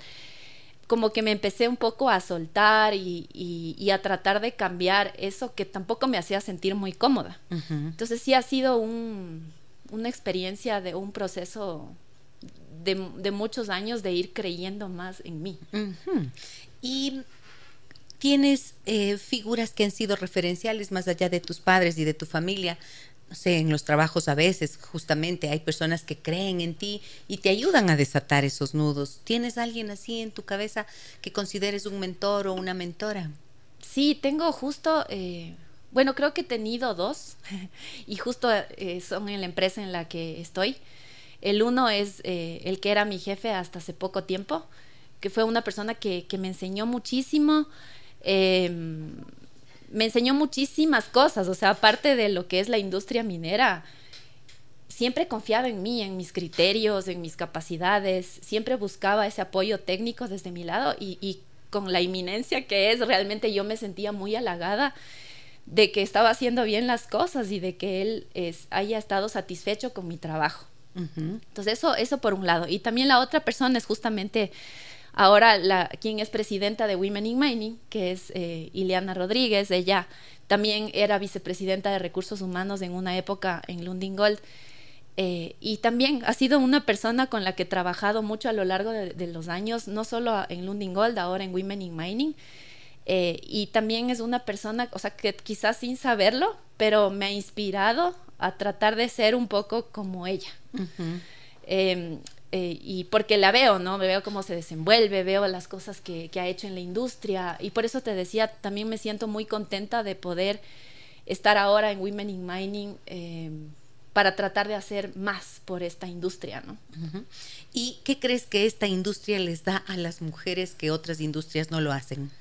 como que me empecé un poco a soltar y, a tratar de cambiar eso que tampoco me hacía sentir muy cómoda. Entonces sí ha sido una experiencia de un proceso de, muchos años de ir creyendo más en mí. Y tienes eh, figuras que han sido referenciales más allá de tus padres y de tu familia. No sé, en los trabajos a veces justamente hay personas que creen en ti y te ayudan a desatar esos nudos. ¿Tienes alguien así en tu cabeza que consideres un mentor o una mentora? Sí, tengo justo, eh, bueno, creo que he tenido dos *laughs* y justo eh, son en la empresa en la que estoy. El uno es eh, el que era mi jefe hasta hace poco tiempo, que fue una persona que, me enseñó muchísimo. Em, me enseñó muchísimas cosas, o sea, aparte de lo que es la industria minera, siempre confiaba en mí, en mis criterios, en mis capacidades, siempre buscaba ese apoyo técnico desde mi lado y, con la inminencia que es, realmente yo me sentía muy halagada de que estaba haciendo bien las cosas y de que él haya estado satisfecho con mi trabajo. Entonces, eso, eso por un lado. Y también la otra persona es justamente ahora la, quien es presidenta de Women in Mining, que es eh, Ileana Rodríguez. Ella también era vicepresidenta de recursos humanos en una época en Lundin Gold. Eh, y también ha sido una persona con la que he trabajado mucho a lo largo de, los años, no solo en Lundin Gold, ahora en Women in Mining. Eh, y también es una persona, o sea, que quizás sin saberlo, pero me ha inspirado a tratar de ser un poco como ella. Em, eh, y porque la veo, ¿no? Me veo cómo se desenvuelve, veo las cosas que, ha hecho en la industria y por eso te decía, también me siento muy contenta de poder estar ahora en Women in Mining em, para tratar de hacer más por esta industria, ¿no? ¿Y qué crees que esta industria les da a las mujeres que otras industrias no lo hacen?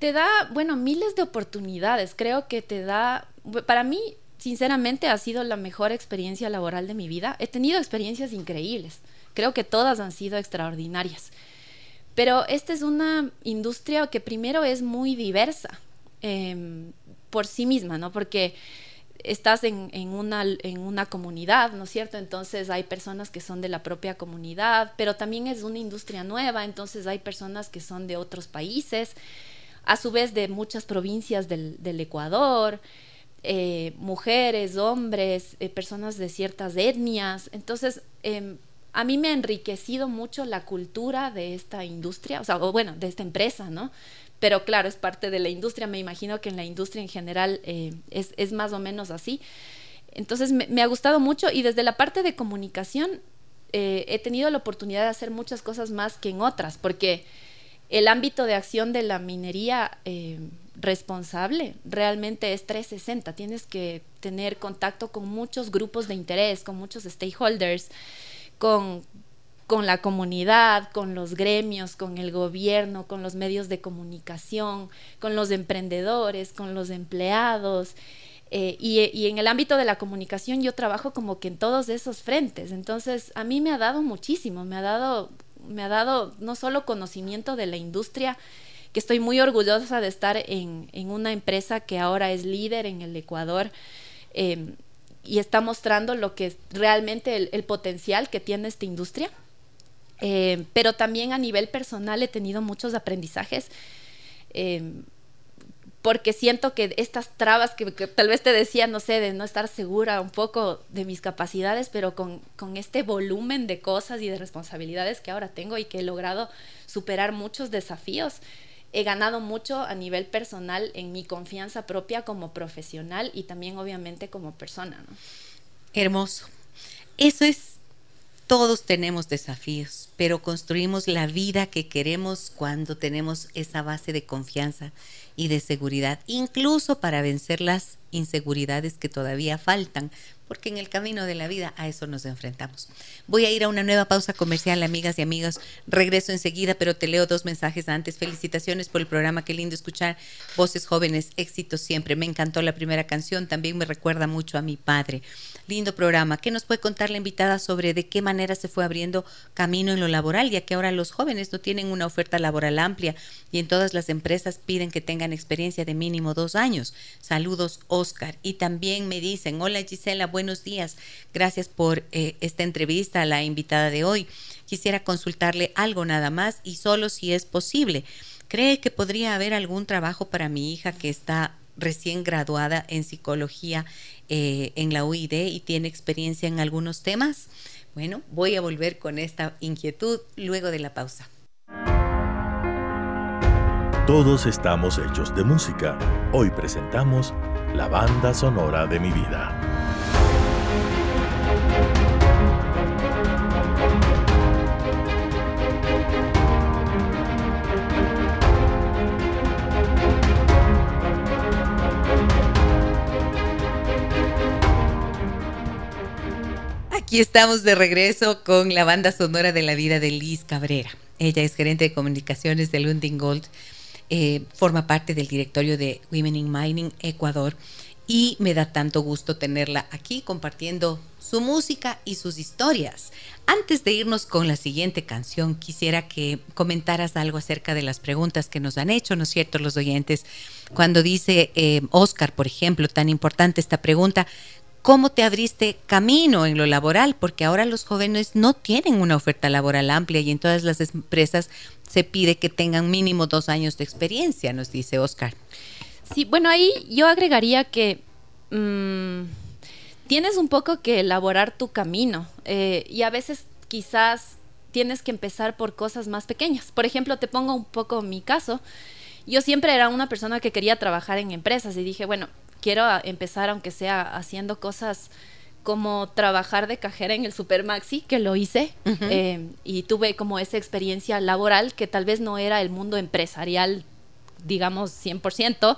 Te da, bueno, miles de oportunidades. Creo que te da, para mí, sinceramente ha sido la mejor experiencia laboral de mi vida. He tenido experiencias increíbles. Creo que todas han sido extraordinarias. Pero esta es una industria que primero es muy diversa em, por sí misma, ¿no? Porque estás en, una, en una comunidad, ¿no es cierto? Entonces hay personas que son de la propia comunidad, pero también es una industria nueva, entonces hay personas que son de otros países, a su vez de muchas provincias del, Ecuador, eh, mujeres, hombres, eh, personas de ciertas etnias. Entonces, em, a mí me ha enriquecido mucho la cultura de esta industria, o sea, o bueno, de esta empresa, ¿no? pero claro, es parte de la industria, me imagino que en la industria en general eh, es, más o menos así. Entonces me, ha gustado mucho y desde la parte de comunicación he tenido la oportunidad de hacer muchas cosas más que en otras, porque el ámbito de acción de la minería eh, responsable realmente es 360, tienes que tener contacto con muchos grupos de interés, con muchos stakeholders, con con la comunidad, con los gremios, con el gobierno, con los medios de comunicación, con los emprendedores, con los empleados. Eh, y, en el ámbito de la comunicación yo trabajo como que en todos esos frentes. Entonces, a mí me ha dado muchísimo, me ha dado, me ha dado no solo conocimiento de la industria, que estoy muy orgullosa de estar en, una empresa que ahora es líder en el Ecuador. Eh, y está mostrando lo que es realmente el potencial que tiene esta industria eh, pero también a nivel personal he tenido muchos aprendizajes. Eh, porque siento que estas trabas que, tal vez te decía, no sé, de no estar segura un poco de mis capacidades, pero con, con, este volumen de cosas y de responsabilidades que ahora tengo y que he logrado superar muchos desafíos, he ganado mucho a nivel personal en mi confianza propia como profesional y también obviamente como persona. ¿no? Hermoso. Eso es todos tenemos desafíos, pero construimos la vida que queremos cuando tenemos esa base de confianza y de seguridad, incluso para vencer las inseguridades que todavía faltan, porque en el camino de la vida a eso nos enfrentamos. Voy a ir a una nueva pausa comercial, amigas y amigos. Regreso enseguida, pero te leo dos mensajes antes. Felicitaciones por el programa, qué lindo escuchar voces jóvenes, éxito siempre. Me encantó la primera canción, también me recuerda mucho a mi padre. Lindo programa. ¿Qué nos puede contar la invitada sobre de qué manera se fue abriendo camino en lo laboral, ya que ahora los jóvenes no tienen una oferta laboral amplia y en todas las empresas piden que tengan experiencia de mínimo dos años? Saludos, Oscar. Y también me dicen, hola Gisela, buenos días. Gracias por eh, esta entrevista a la invitada de hoy. Quisiera consultarle algo nada más y solo si es posible. ¿Cree que podría haber algún trabajo para mi hija que está recién graduada en psicología eh, en la UID y tiene experiencia en algunos temas? Bueno, voy a volver con esta inquietud luego de la pausa. Todos estamos hechos de música. Hoy presentamos la banda sonora de mi vida. Aquí estamos de regreso con la banda sonora de la vida de Liz Cabrera. Ella es gerente de comunicaciones de Lundin Gold eh, forma parte del directorio de Women in Mining Ecuador y me da tanto gusto tenerla aquí compartiendo su música y sus historias. Antes de irnos con la siguiente canción, quisiera que comentaras algo acerca de las preguntas que nos han hecho, ¿no es cierto?, los oyentes. Cuando dice eh, Oscar, por ejemplo, tan importante esta pregunta, ¿Cómo te abriste camino en lo laboral? Porque ahora los jóvenes no tienen una oferta laboral amplia y en todas las empresas se pide que tengan mínimo dos años de experiencia, nos dice Oscar. Sí, bueno, ahí yo agregaría que mm, tienes un poco que elaborar tu camino eh, y a veces quizás tienes que empezar por cosas más pequeñas. Por ejemplo, te pongo un poco mi caso. Yo siempre era una persona que quería trabajar en empresas y dije, bueno, quiero empezar, aunque sea haciendo cosas como trabajar de cajera en el Super Maxi, que lo hice, eh, y tuve como esa experiencia laboral que tal vez no era el mundo empresarial, digamos, 100%,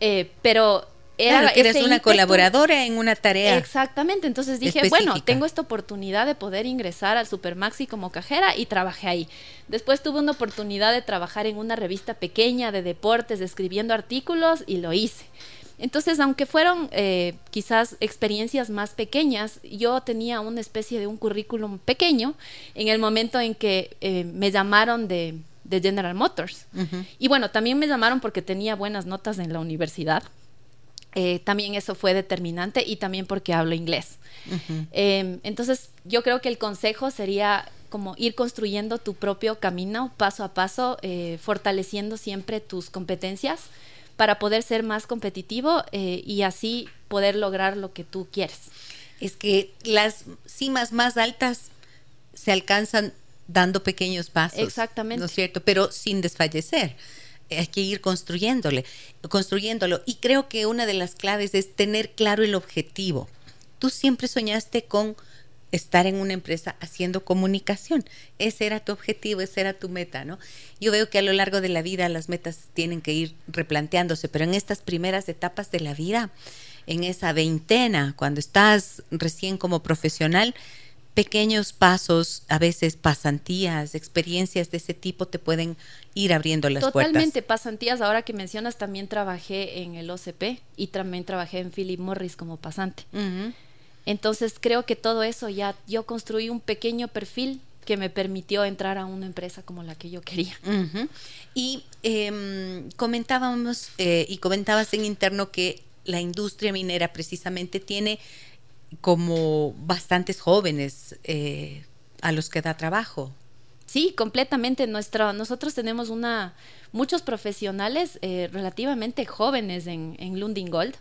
eh, pero era eres una colaboradora en una tarea. Exactamente, entonces dije, bueno, tengo esta oportunidad de poder ingresar al Supermaxi como cajera y trabajé ahí. Después tuve una oportunidad de trabajar en una revista pequeña de deportes, escribiendo artículos y lo hice. Entonces, aunque fueron eh, quizás experiencias más pequeñas, yo tenía una especie de un currículum pequeño en el momento en que eh, me llamaron de, General Motors. Y bueno, también me llamaron porque tenía buenas notas en la universidad. Eh, también eso fue determinante y también porque hablo inglés. Em, entonces, yo creo que el consejo sería como ir construyendo tu propio camino paso a paso, eh, fortaleciendo siempre tus competencias para poder ser más competitivo eh, y así poder lograr lo que tú quieres. Es que las cimas más altas se alcanzan dando pequeños pasos. Exactamente. ¿No es cierto? Pero sin desfallecer. Hay que ir construyéndole, construyéndolo. Y creo que una de las claves es tener claro el objetivo. Tú siempre soñaste con estar en una empresa haciendo comunicación. Ese era tu objetivo, esa era tu meta, ¿no? Yo veo que a lo largo de la vida las metas tienen que ir replanteándose, pero en estas primeras etapas de la vida, en esa veintena, cuando estás recién como profesional, pequeños pasos, a veces pasantías, experiencias de ese tipo te pueden ir abriendo las puertas. Totalmente, pasantías. Ahora que mencionas, también trabajé en el OCP y también trabajé en Philip Morris como pasante. Entonces creo que todo eso ya yo construí un pequeño perfil que me permitió entrar a una empresa como la que yo quería. Y em, comentábamos eh, y comentabas en interno que la industria minera precisamente tiene como bastantes jóvenes eh, a los que da trabajo. Sí, completamente. Nuestra, nosotros tenemos una muchos profesionales eh, relativamente jóvenes en, en Lundin Gold,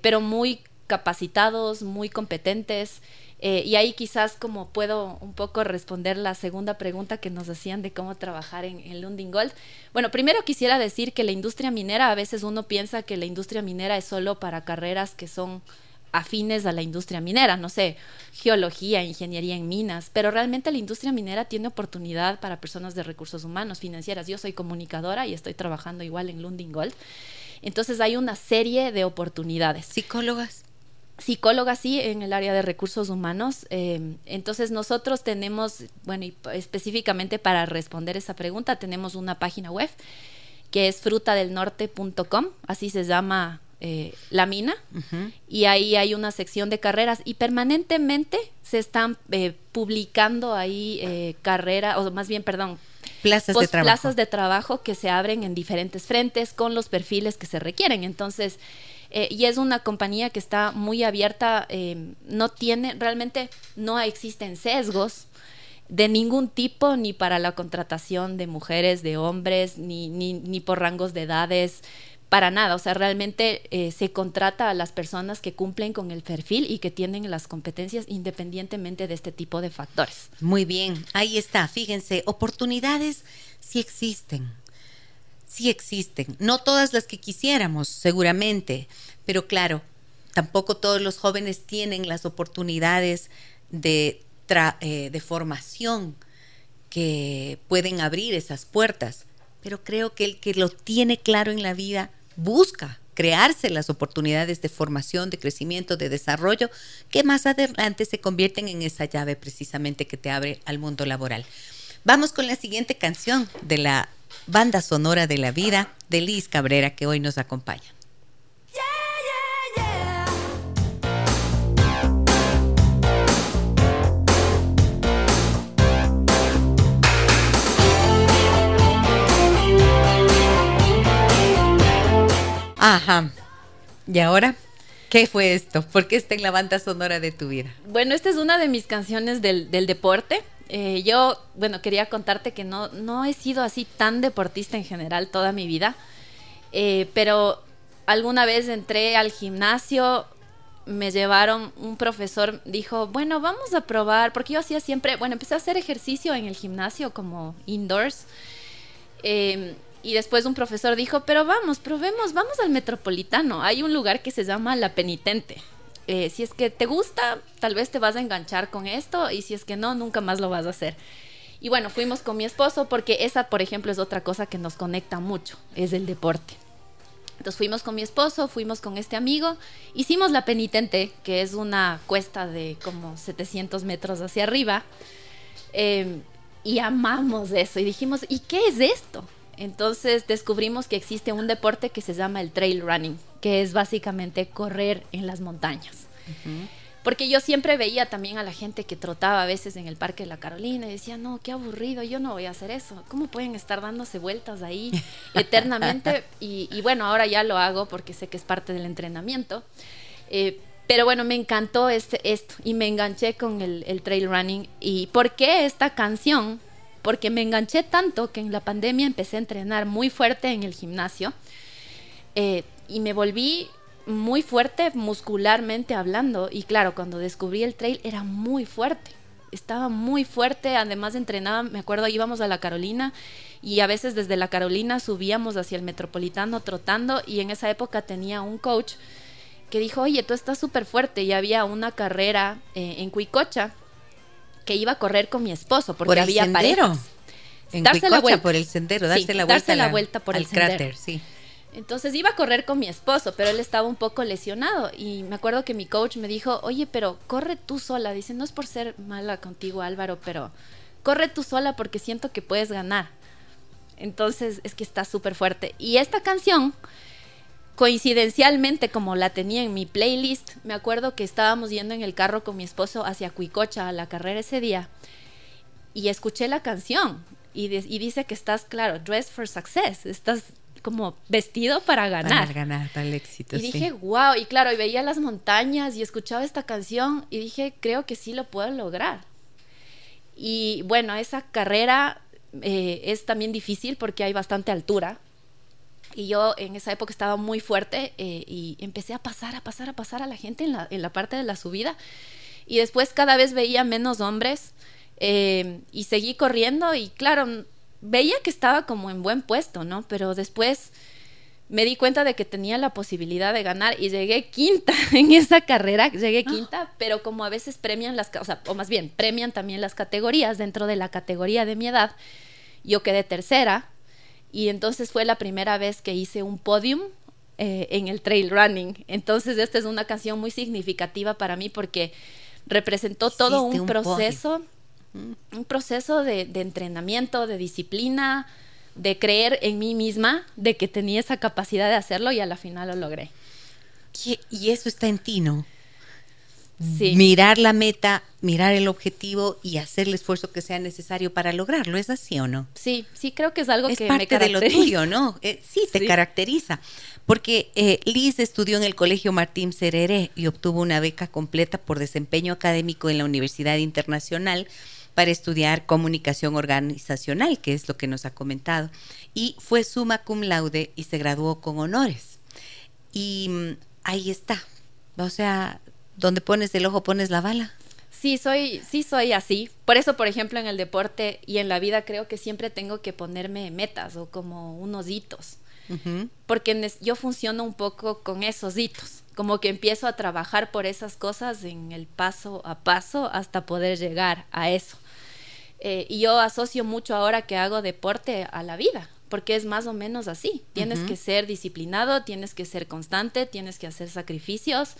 pero muy capacitados, muy competentes. Eh, y ahí quizás como puedo un poco responder la segunda pregunta que nos hacían de cómo trabajar en, en Lundin Gold. Bueno, primero quisiera decir que la industria minera, a veces uno piensa que la industria minera es solo para carreras que son afines a la industria minera, no sé, geología, ingeniería en minas, pero realmente la industria minera tiene oportunidad para personas de recursos humanos, financieras. Yo soy comunicadora y estoy trabajando igual en Lundin Gold. Entonces hay una serie de oportunidades. Psicólogas psicóloga, sí, en el área de recursos humanos. Eh, entonces nosotros tenemos, bueno, y específicamente para responder esa pregunta, tenemos una página web que es frutadelnorte.com, así se llama eh, la mina, y ahí hay una sección de carreras y permanentemente se están eh, publicando ahí carreras, o más bien, perdón, plazas de trabajo. plazas de trabajo que se abren en diferentes frentes con los perfiles que se requieren. Entonces, eh, y es una compañía que está muy abierta, eh, no tiene, realmente no existen sesgos de ningún tipo, ni para la contratación de mujeres, de hombres, ni, ni, ni por rangos de edades, para nada. O sea, realmente eh, se contrata a las personas que cumplen con el perfil y que tienen las competencias independientemente de este tipo de factores. Muy bien, ahí está. Fíjense, oportunidades sí existen sí existen. No todas las que quisiéramos, seguramente, pero claro, tampoco todos los jóvenes tienen las oportunidades de, eh, de formación que pueden abrir esas puertas. Pero creo que el que lo tiene claro en la vida busca crearse las oportunidades de formación, de crecimiento, de desarrollo, que más adelante se convierten en esa llave precisamente que te abre al mundo laboral. Vamos con la siguiente canción de la banda sonora de la vida de Liz Cabrera que hoy nos acompaña. Ajá. ¿Y ahora? ¿Qué fue esto? ¿Por qué está en la banda sonora de tu vida? Bueno, esta es una de mis canciones del, deporte. Eh, yo, bueno, quería contarte que no, no he sido así tan deportista en general toda mi vida, eh, pero alguna vez entré al gimnasio, me llevaron, un profesor dijo, bueno, vamos a probar, porque yo hacía siempre, bueno, empecé a hacer ejercicio en el gimnasio como indoors. Em, y después un profesor dijo, pero vamos, probemos, vamos al metropolitano. Hay un lugar que se llama La Penitente. Eh, si es que te gusta, tal vez te vas a enganchar con esto y si es que no, nunca más lo vas a hacer. Y bueno, fuimos con mi esposo porque esa, por ejemplo, es otra cosa que nos conecta mucho, es el deporte. Entonces fuimos con mi esposo, fuimos con este amigo, hicimos la penitente, que es una cuesta de como 700 metros hacia arriba, em, y amamos eso y dijimos, ¿y qué es esto? Entonces descubrimos que existe un deporte que se llama el trail running, que es básicamente correr en las montañas. Porque yo siempre veía también a la gente que trotaba a veces en el Parque de la Carolina y decía, no, qué aburrido, yo no voy a hacer eso. ¿Cómo pueden estar dándose vueltas ahí *laughs* eternamente? Y, y bueno, ahora ya lo hago porque sé que es parte del entrenamiento. Eh, pero bueno, me encantó este, esto y me enganché con el, el, trail running. ¿Y por qué esta canción? Porque me enganché tanto que en la pandemia empecé a entrenar muy fuerte en el gimnasio eh, y me volví muy fuerte muscularmente hablando. Y claro, cuando descubrí el trail era muy fuerte. Estaba muy fuerte, además entrenaba, me acuerdo, íbamos a la Carolina y a veces desde la Carolina subíamos hacia el Metropolitano trotando y en esa época tenía un coach que dijo, oye, tú estás súper fuerte y había una carrera eh, en Cuicocha que iba a correr con mi esposo porque ¿Por había sendero? En darse Cuicocha, la vuelta. por el sendero, darse Sí, la vuelta, darse a la vuelta por al el sendero. cráter, sí. Entonces iba a correr con mi esposo, pero él estaba un poco lesionado y me acuerdo que mi coach me dijo, oye, pero corre tú sola. Dice, no es por ser mala contigo Álvaro, pero corre tú sola porque siento que puedes ganar. Entonces es que está súper fuerte. Y esta canción, coincidencialmente como la tenía en mi playlist, me acuerdo que estábamos yendo en el carro con mi esposo hacia Cuicocha a la carrera ese día y escuché la canción y, y dice que estás, claro, dressed for success, estás como vestido para ganar. Para ganar, para el éxito, Y sí. dije, wow, y claro, y veía las montañas y escuchaba esta canción y dije, creo que sí lo puedo lograr. Y bueno, esa carrera eh, es también difícil porque hay bastante altura. Y yo en esa época estaba muy fuerte eh, y empecé a pasar, a pasar, a pasar a la gente en la, en la parte de la subida. Y después cada vez veía menos hombres eh, y seguí corriendo y claro, veía que estaba como en buen puesto, ¿no? Pero después me di cuenta de que tenía la posibilidad de ganar y llegué quinta *laughs* en esa carrera, llegué quinta, pero como a veces premian las, o sea, o más bien, premian también las categorías dentro de la categoría de mi edad, yo quedé tercera y entonces fue la primera vez que hice un podium eh, en el trail running. Entonces esta es una canción muy significativa para mí porque representó todo Hiciste un un proceso, un proceso de, de entrenamiento, de disciplina, de creer en mí misma, de que tenía esa capacidad de hacerlo y a la final lo logré. ¿Qué- Y eso está en ti, ¿no? Sí. Mirar la meta, mirar el objetivo y hacer el esfuerzo que sea necesario para lograrlo. ¿Es así o no? Sí, sí creo que es algo es que parte me de lo tuyo, ¿no? Eh, sí, te Sí. caracteriza. Porque eh, Liz estudió en el Colegio Martín Sereré y obtuvo una beca completa por desempeño académico en la Universidad Internacional para estudiar comunicación organizacional, que es lo que nos ha comentado. Y fue summa cum laude y se graduó con honores. Y mm, ahí está. O sea, donde pones el ojo pones la bala. Sí, soy, sí soy así. Por eso, por ejemplo, en el deporte y en la vida creo que siempre tengo que ponerme metas o como unos hitos. Porque yo funciono un poco con esos hitos. Como que empiezo a trabajar por esas cosas en el paso a paso hasta poder llegar a eso. Eh, y yo asocio mucho ahora que hago deporte a la vida, porque es más o menos así. Tienes que ser disciplinado, tienes que ser constante, tienes que hacer sacrificios.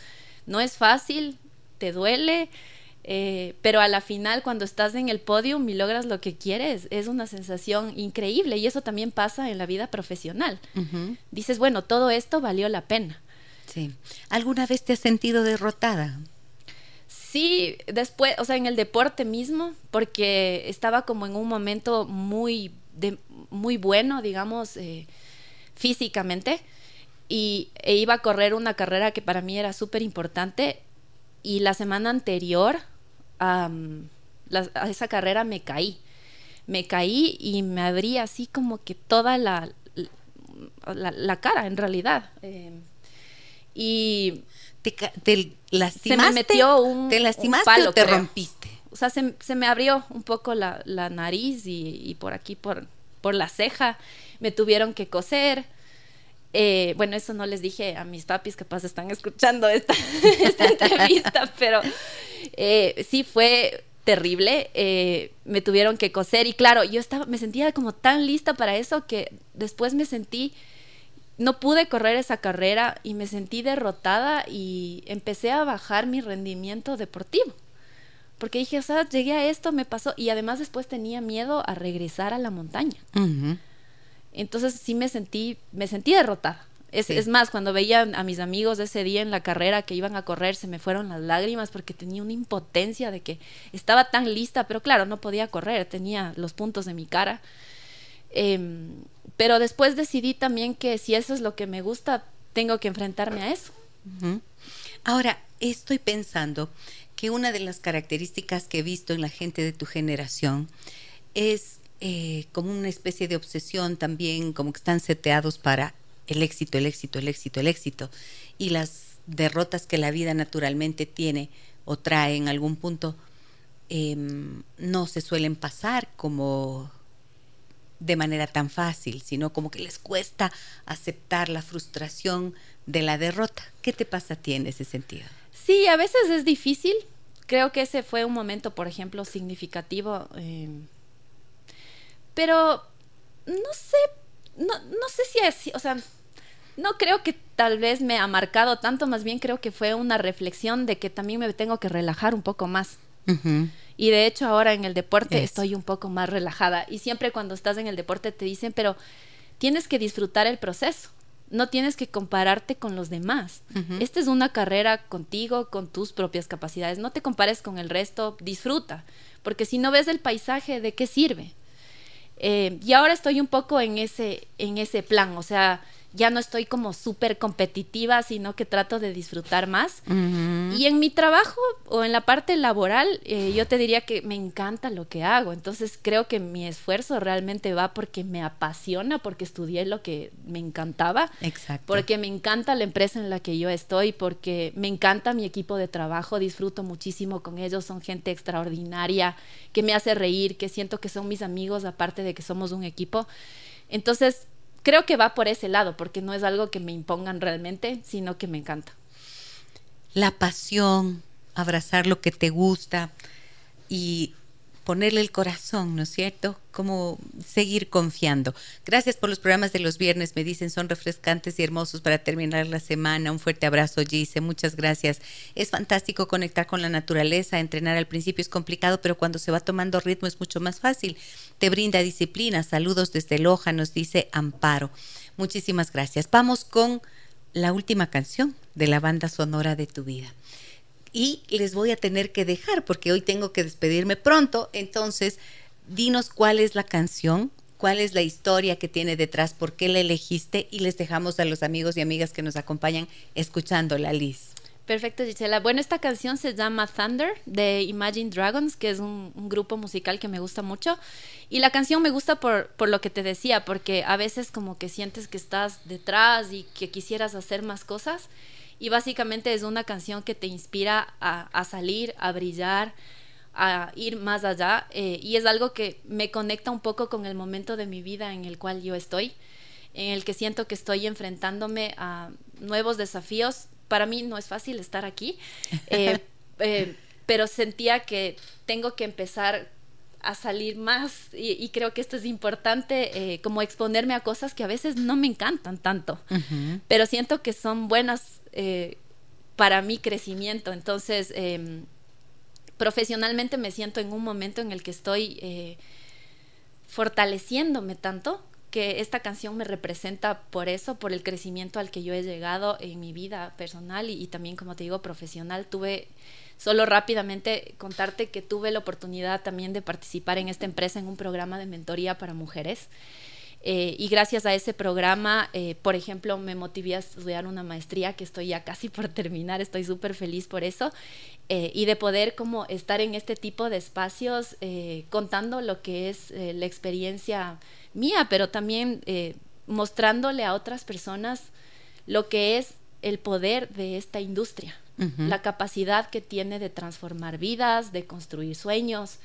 No es fácil, te duele, eh, pero a la final cuando estás en el podio y logras lo que quieres, es una sensación increíble y eso también pasa en la vida profesional. Dices, bueno, todo esto valió la pena. Sí. ¿Alguna vez te has sentido derrotada? Sí, después, o sea, en el deporte mismo, porque estaba como en un momento muy, muy bueno, digamos, eh, físicamente, y e iba a correr una carrera que para mí era súper importante, y la semana anterior a esa carrera me caí. Me caí y me abrí así como que toda la, la, cara, en realidad. Eh, y ¿Te, te lastimaste? metió un- ¿Te un lastimaste palo, o te creo. rompiste? o sea, se, se me abrió un poco la, la nariz y, y por aquí, por, por la ceja, me tuvieron que coser. Eh, bueno, eso no les dije a mis papis, capaz están escuchando esta, *laughs* esta entrevista, *laughs* pero eh, sí fue terrible. eh, me tuvieron que coser y claro, yo estaba, me sentía como tan lista para eso que después me sentí, no pude correr esa carrera y me sentí derrotada y empecé a bajar mi rendimiento deportivo. Porque dije, o sea, llegué a esto, me pasó. Y además después tenía miedo a regresar a la montaña. Entonces sí me sentí, me sentí derrotada. Es, es, más, cuando veía a mis amigos ese día en la carrera que iban a correr, se me fueron las lágrimas porque tenía una impotencia de que estaba tan lista, pero claro, no podía correr, tenía los puntos de mi cara. Eh, pero después decidí también que si eso es lo que me gusta, tengo que enfrentarme a eso. Ahora, estoy pensando que una de las características que he visto en la gente de tu generación es eh, como una especie de obsesión también, como que están seteados para el éxito, el éxito, el éxito, el éxito. Y las derrotas que la vida naturalmente tiene o trae en algún punto eh, no se suelen pasar como de manera tan fácil, sino como que les cuesta aceptar la frustración de la derrota. ¿Qué te pasa a ti en ese sentido? Sí, a veces es difícil. Creo que ese fue un momento, por ejemplo, significativo. Eh, pero no sé, no, no sé si es, o sea, no creo que tal vez me ha marcado tanto, más bien creo que fue una reflexión de que también me tengo que relajar un poco más. Uh -huh. Y de hecho ahora en el deporte estoy un poco más relajada. Y siempre cuando estás en el deporte te dicen, pero tienes que disfrutar el proceso. No tienes que compararte con los demás. Uh -huh. Esta es una carrera contigo, con tus propias capacidades. No te compares con el resto, disfruta. Porque si no ves el paisaje, ¿de qué sirve? Eh, y ahora estoy un poco en ese, en ese plan. O sea, ya no estoy como súper competitiva, sino que trato de disfrutar más. Uh -huh. Y en mi trabajo o en la parte laboral, eh, yo te diría que me encanta lo que hago. Entonces creo que mi esfuerzo realmente va porque me apasiona, porque estudié lo que me encantaba. Exacto. Porque me encanta la empresa en la que yo estoy, porque me encanta mi equipo de trabajo, disfruto muchísimo con ellos, son gente extraordinaria, que me hace reír, que siento que son mis amigos, aparte de que somos un equipo. Entonces, creo que va por ese lado, porque no es algo que me impongan realmente, sino que me encanta. La pasión, abrazar lo que te gusta y ponerle el corazón, ¿no es cierto? Como seguir confiando. Gracias por los programas de los viernes, me dicen, son refrescantes y hermosos para terminar la semana. Un fuerte abrazo, Gise, muchas gracias. Es fantástico conectar con la naturaleza, entrenar al principio es complicado, pero cuando se va tomando ritmo es mucho más fácil. Te brinda disciplina. Saludos desde Loja, nos dice Amparo. Muchísimas gracias. Vamos con la última canción de la banda sonora de tu vida y les voy a tener que dejar porque hoy tengo que despedirme pronto. Entonces, dinos cuál es la canción, cuál es la historia que tiene detrás, por qué la elegiste y les dejamos a los amigos y amigas que nos acompañan escuchándola, Liz. Perfecto, Gisela. Bueno, esta canción se llama Thunder de Imagine Dragons, que es un, un, grupo musical que me gusta mucho. Y la canción me gusta por, por lo que te decía, porque a veces como que sientes que estás detrás y que quisieras hacer más cosas y básicamente es una canción que te inspira a, a salir, a brillar, a ir más allá eh, y es algo que me conecta un poco con el momento de mi vida en el cual yo estoy, en el que siento que estoy enfrentándome a nuevos desafíos. Para mí no es fácil estar aquí, eh, *laughs* eh, pero sentía que tengo que empezar a salir más y, y, creo que esto es importante como exponerme a cosas que a veces no me encantan tanto, uh -huh. pero siento que son buenas eh, para mi crecimiento. Entonces, eh, profesionalmente me siento en un momento en el que estoy eh, fortaleciéndome tanto que esta canción me representa por eso, por el crecimiento al que yo he llegado en mi vida personal y también, como te digo, profesional. Tuve Solo rápidamente contarte que tuve la oportunidad también de participar en esta empresa en un programa de mentoría para mujeres. Eh, y gracias a ese programa, eh, por ejemplo, me motivé a estudiar una maestría que estoy ya casi por terminar, estoy súper feliz por eso, eh, y de poder como estar en este tipo de espacios contando lo que es la experiencia mía, pero también mostrándole a otras personas lo que es el poder de esta industria. Uh -huh. la capacidad que tiene de transformar vidas, de construir sueños,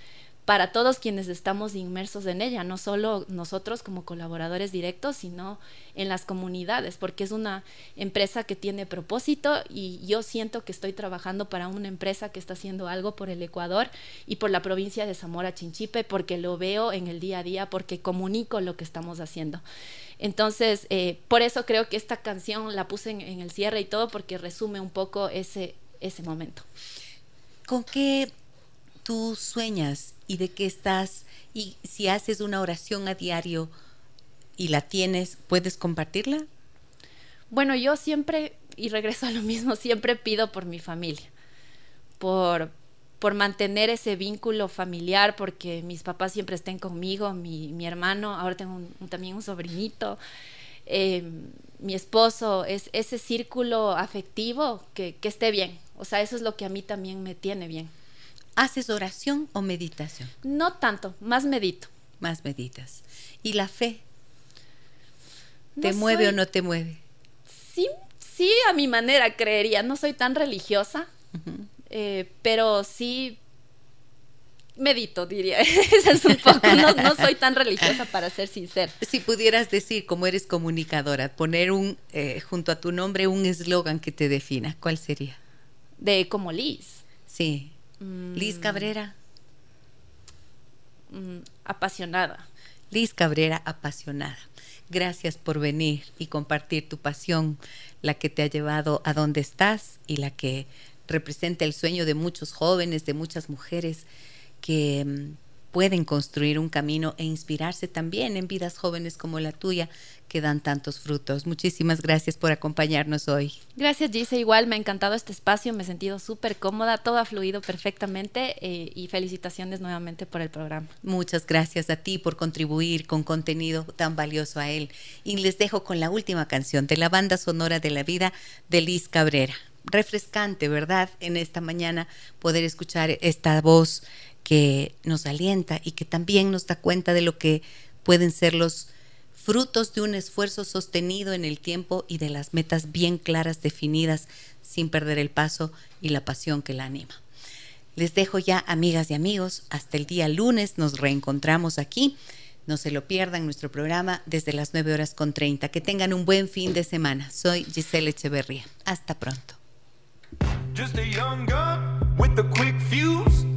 para todos quienes estamos inmersos en ella, no solo nosotros como colaboradores directos, sino en las comunidades, porque es una empresa que tiene propósito y yo siento que estoy trabajando para una empresa que está haciendo algo por el Ecuador y por la provincia de Zamora Chinchipe, porque lo veo en el día a día, porque comunico lo que estamos haciendo. Entonces, eh, por eso creo que esta canción la puse en, en, el cierre y todo, porque resume un poco ese, ese momento. ¿Con qué tú sueñas y de qué estás? Y si haces una oración a diario y la tienes, ¿puedes compartirla? Bueno, yo siempre, y regreso a lo mismo, siempre pido por mi familia, por, por mantener ese vínculo familiar, porque mis papás siempre estén conmigo, mi, mi hermano, ahora tengo también un sobrinito, eh, mi esposo, es ese círculo afectivo que, que esté bien. O sea, eso es lo que a mí también me tiene bien. ¿Haces oración o meditación? No tanto, más medito. Más meditas. ¿Y la fe? ¿Te mueve o no te mueve? Sí, sí, a mi manera creería. No soy tan religiosa, eh, pero sí medito, diría. *laughs* Esa es un poco. No, soy tan religiosa para ser sincera. Si pudieras decir, como eres comunicadora, poner un eh, junto a tu nombre un eslogan que te defina, ¿cuál sería? De como Liz. Sí. Liz mm. Cabrera. Mm, apasionada. Liz Cabrera, apasionada. Gracias por venir y compartir tu pasión, la que te ha llevado a donde estás y la que representa el sueño de muchos jóvenes, de muchas mujeres que mm, pueden construir un camino e inspirarse también en vidas jóvenes como la tuya que dan tantos frutos. Muchísimas gracias por acompañarnos hoy. Gracias Gise, igual me ha encantado este espacio, me he sentido súper cómoda, todo ha fluido perfectamente eh, y felicitaciones nuevamente por el programa. Muchas gracias a ti por contribuir con contenido tan valioso a él. Y les dejo con la última canción de la banda sonora de la vida de Liz Cabrera. Refrescante, ¿verdad? En esta mañana poder escuchar esta voz que nos alienta y que también nos da cuenta de lo que pueden ser los frutos de un esfuerzo sostenido en el tiempo y de las metas bien claras definidas sin perder el paso y la pasión que la anima. Les dejo ya, amigas y amigos, hasta el día lunes nos reencontramos aquí. No se lo pierdan nuestro programa desde las 9 horas con 30. Que tengan un buen fin de semana. Soy Giselle Echeverría. Hasta pronto. fuse.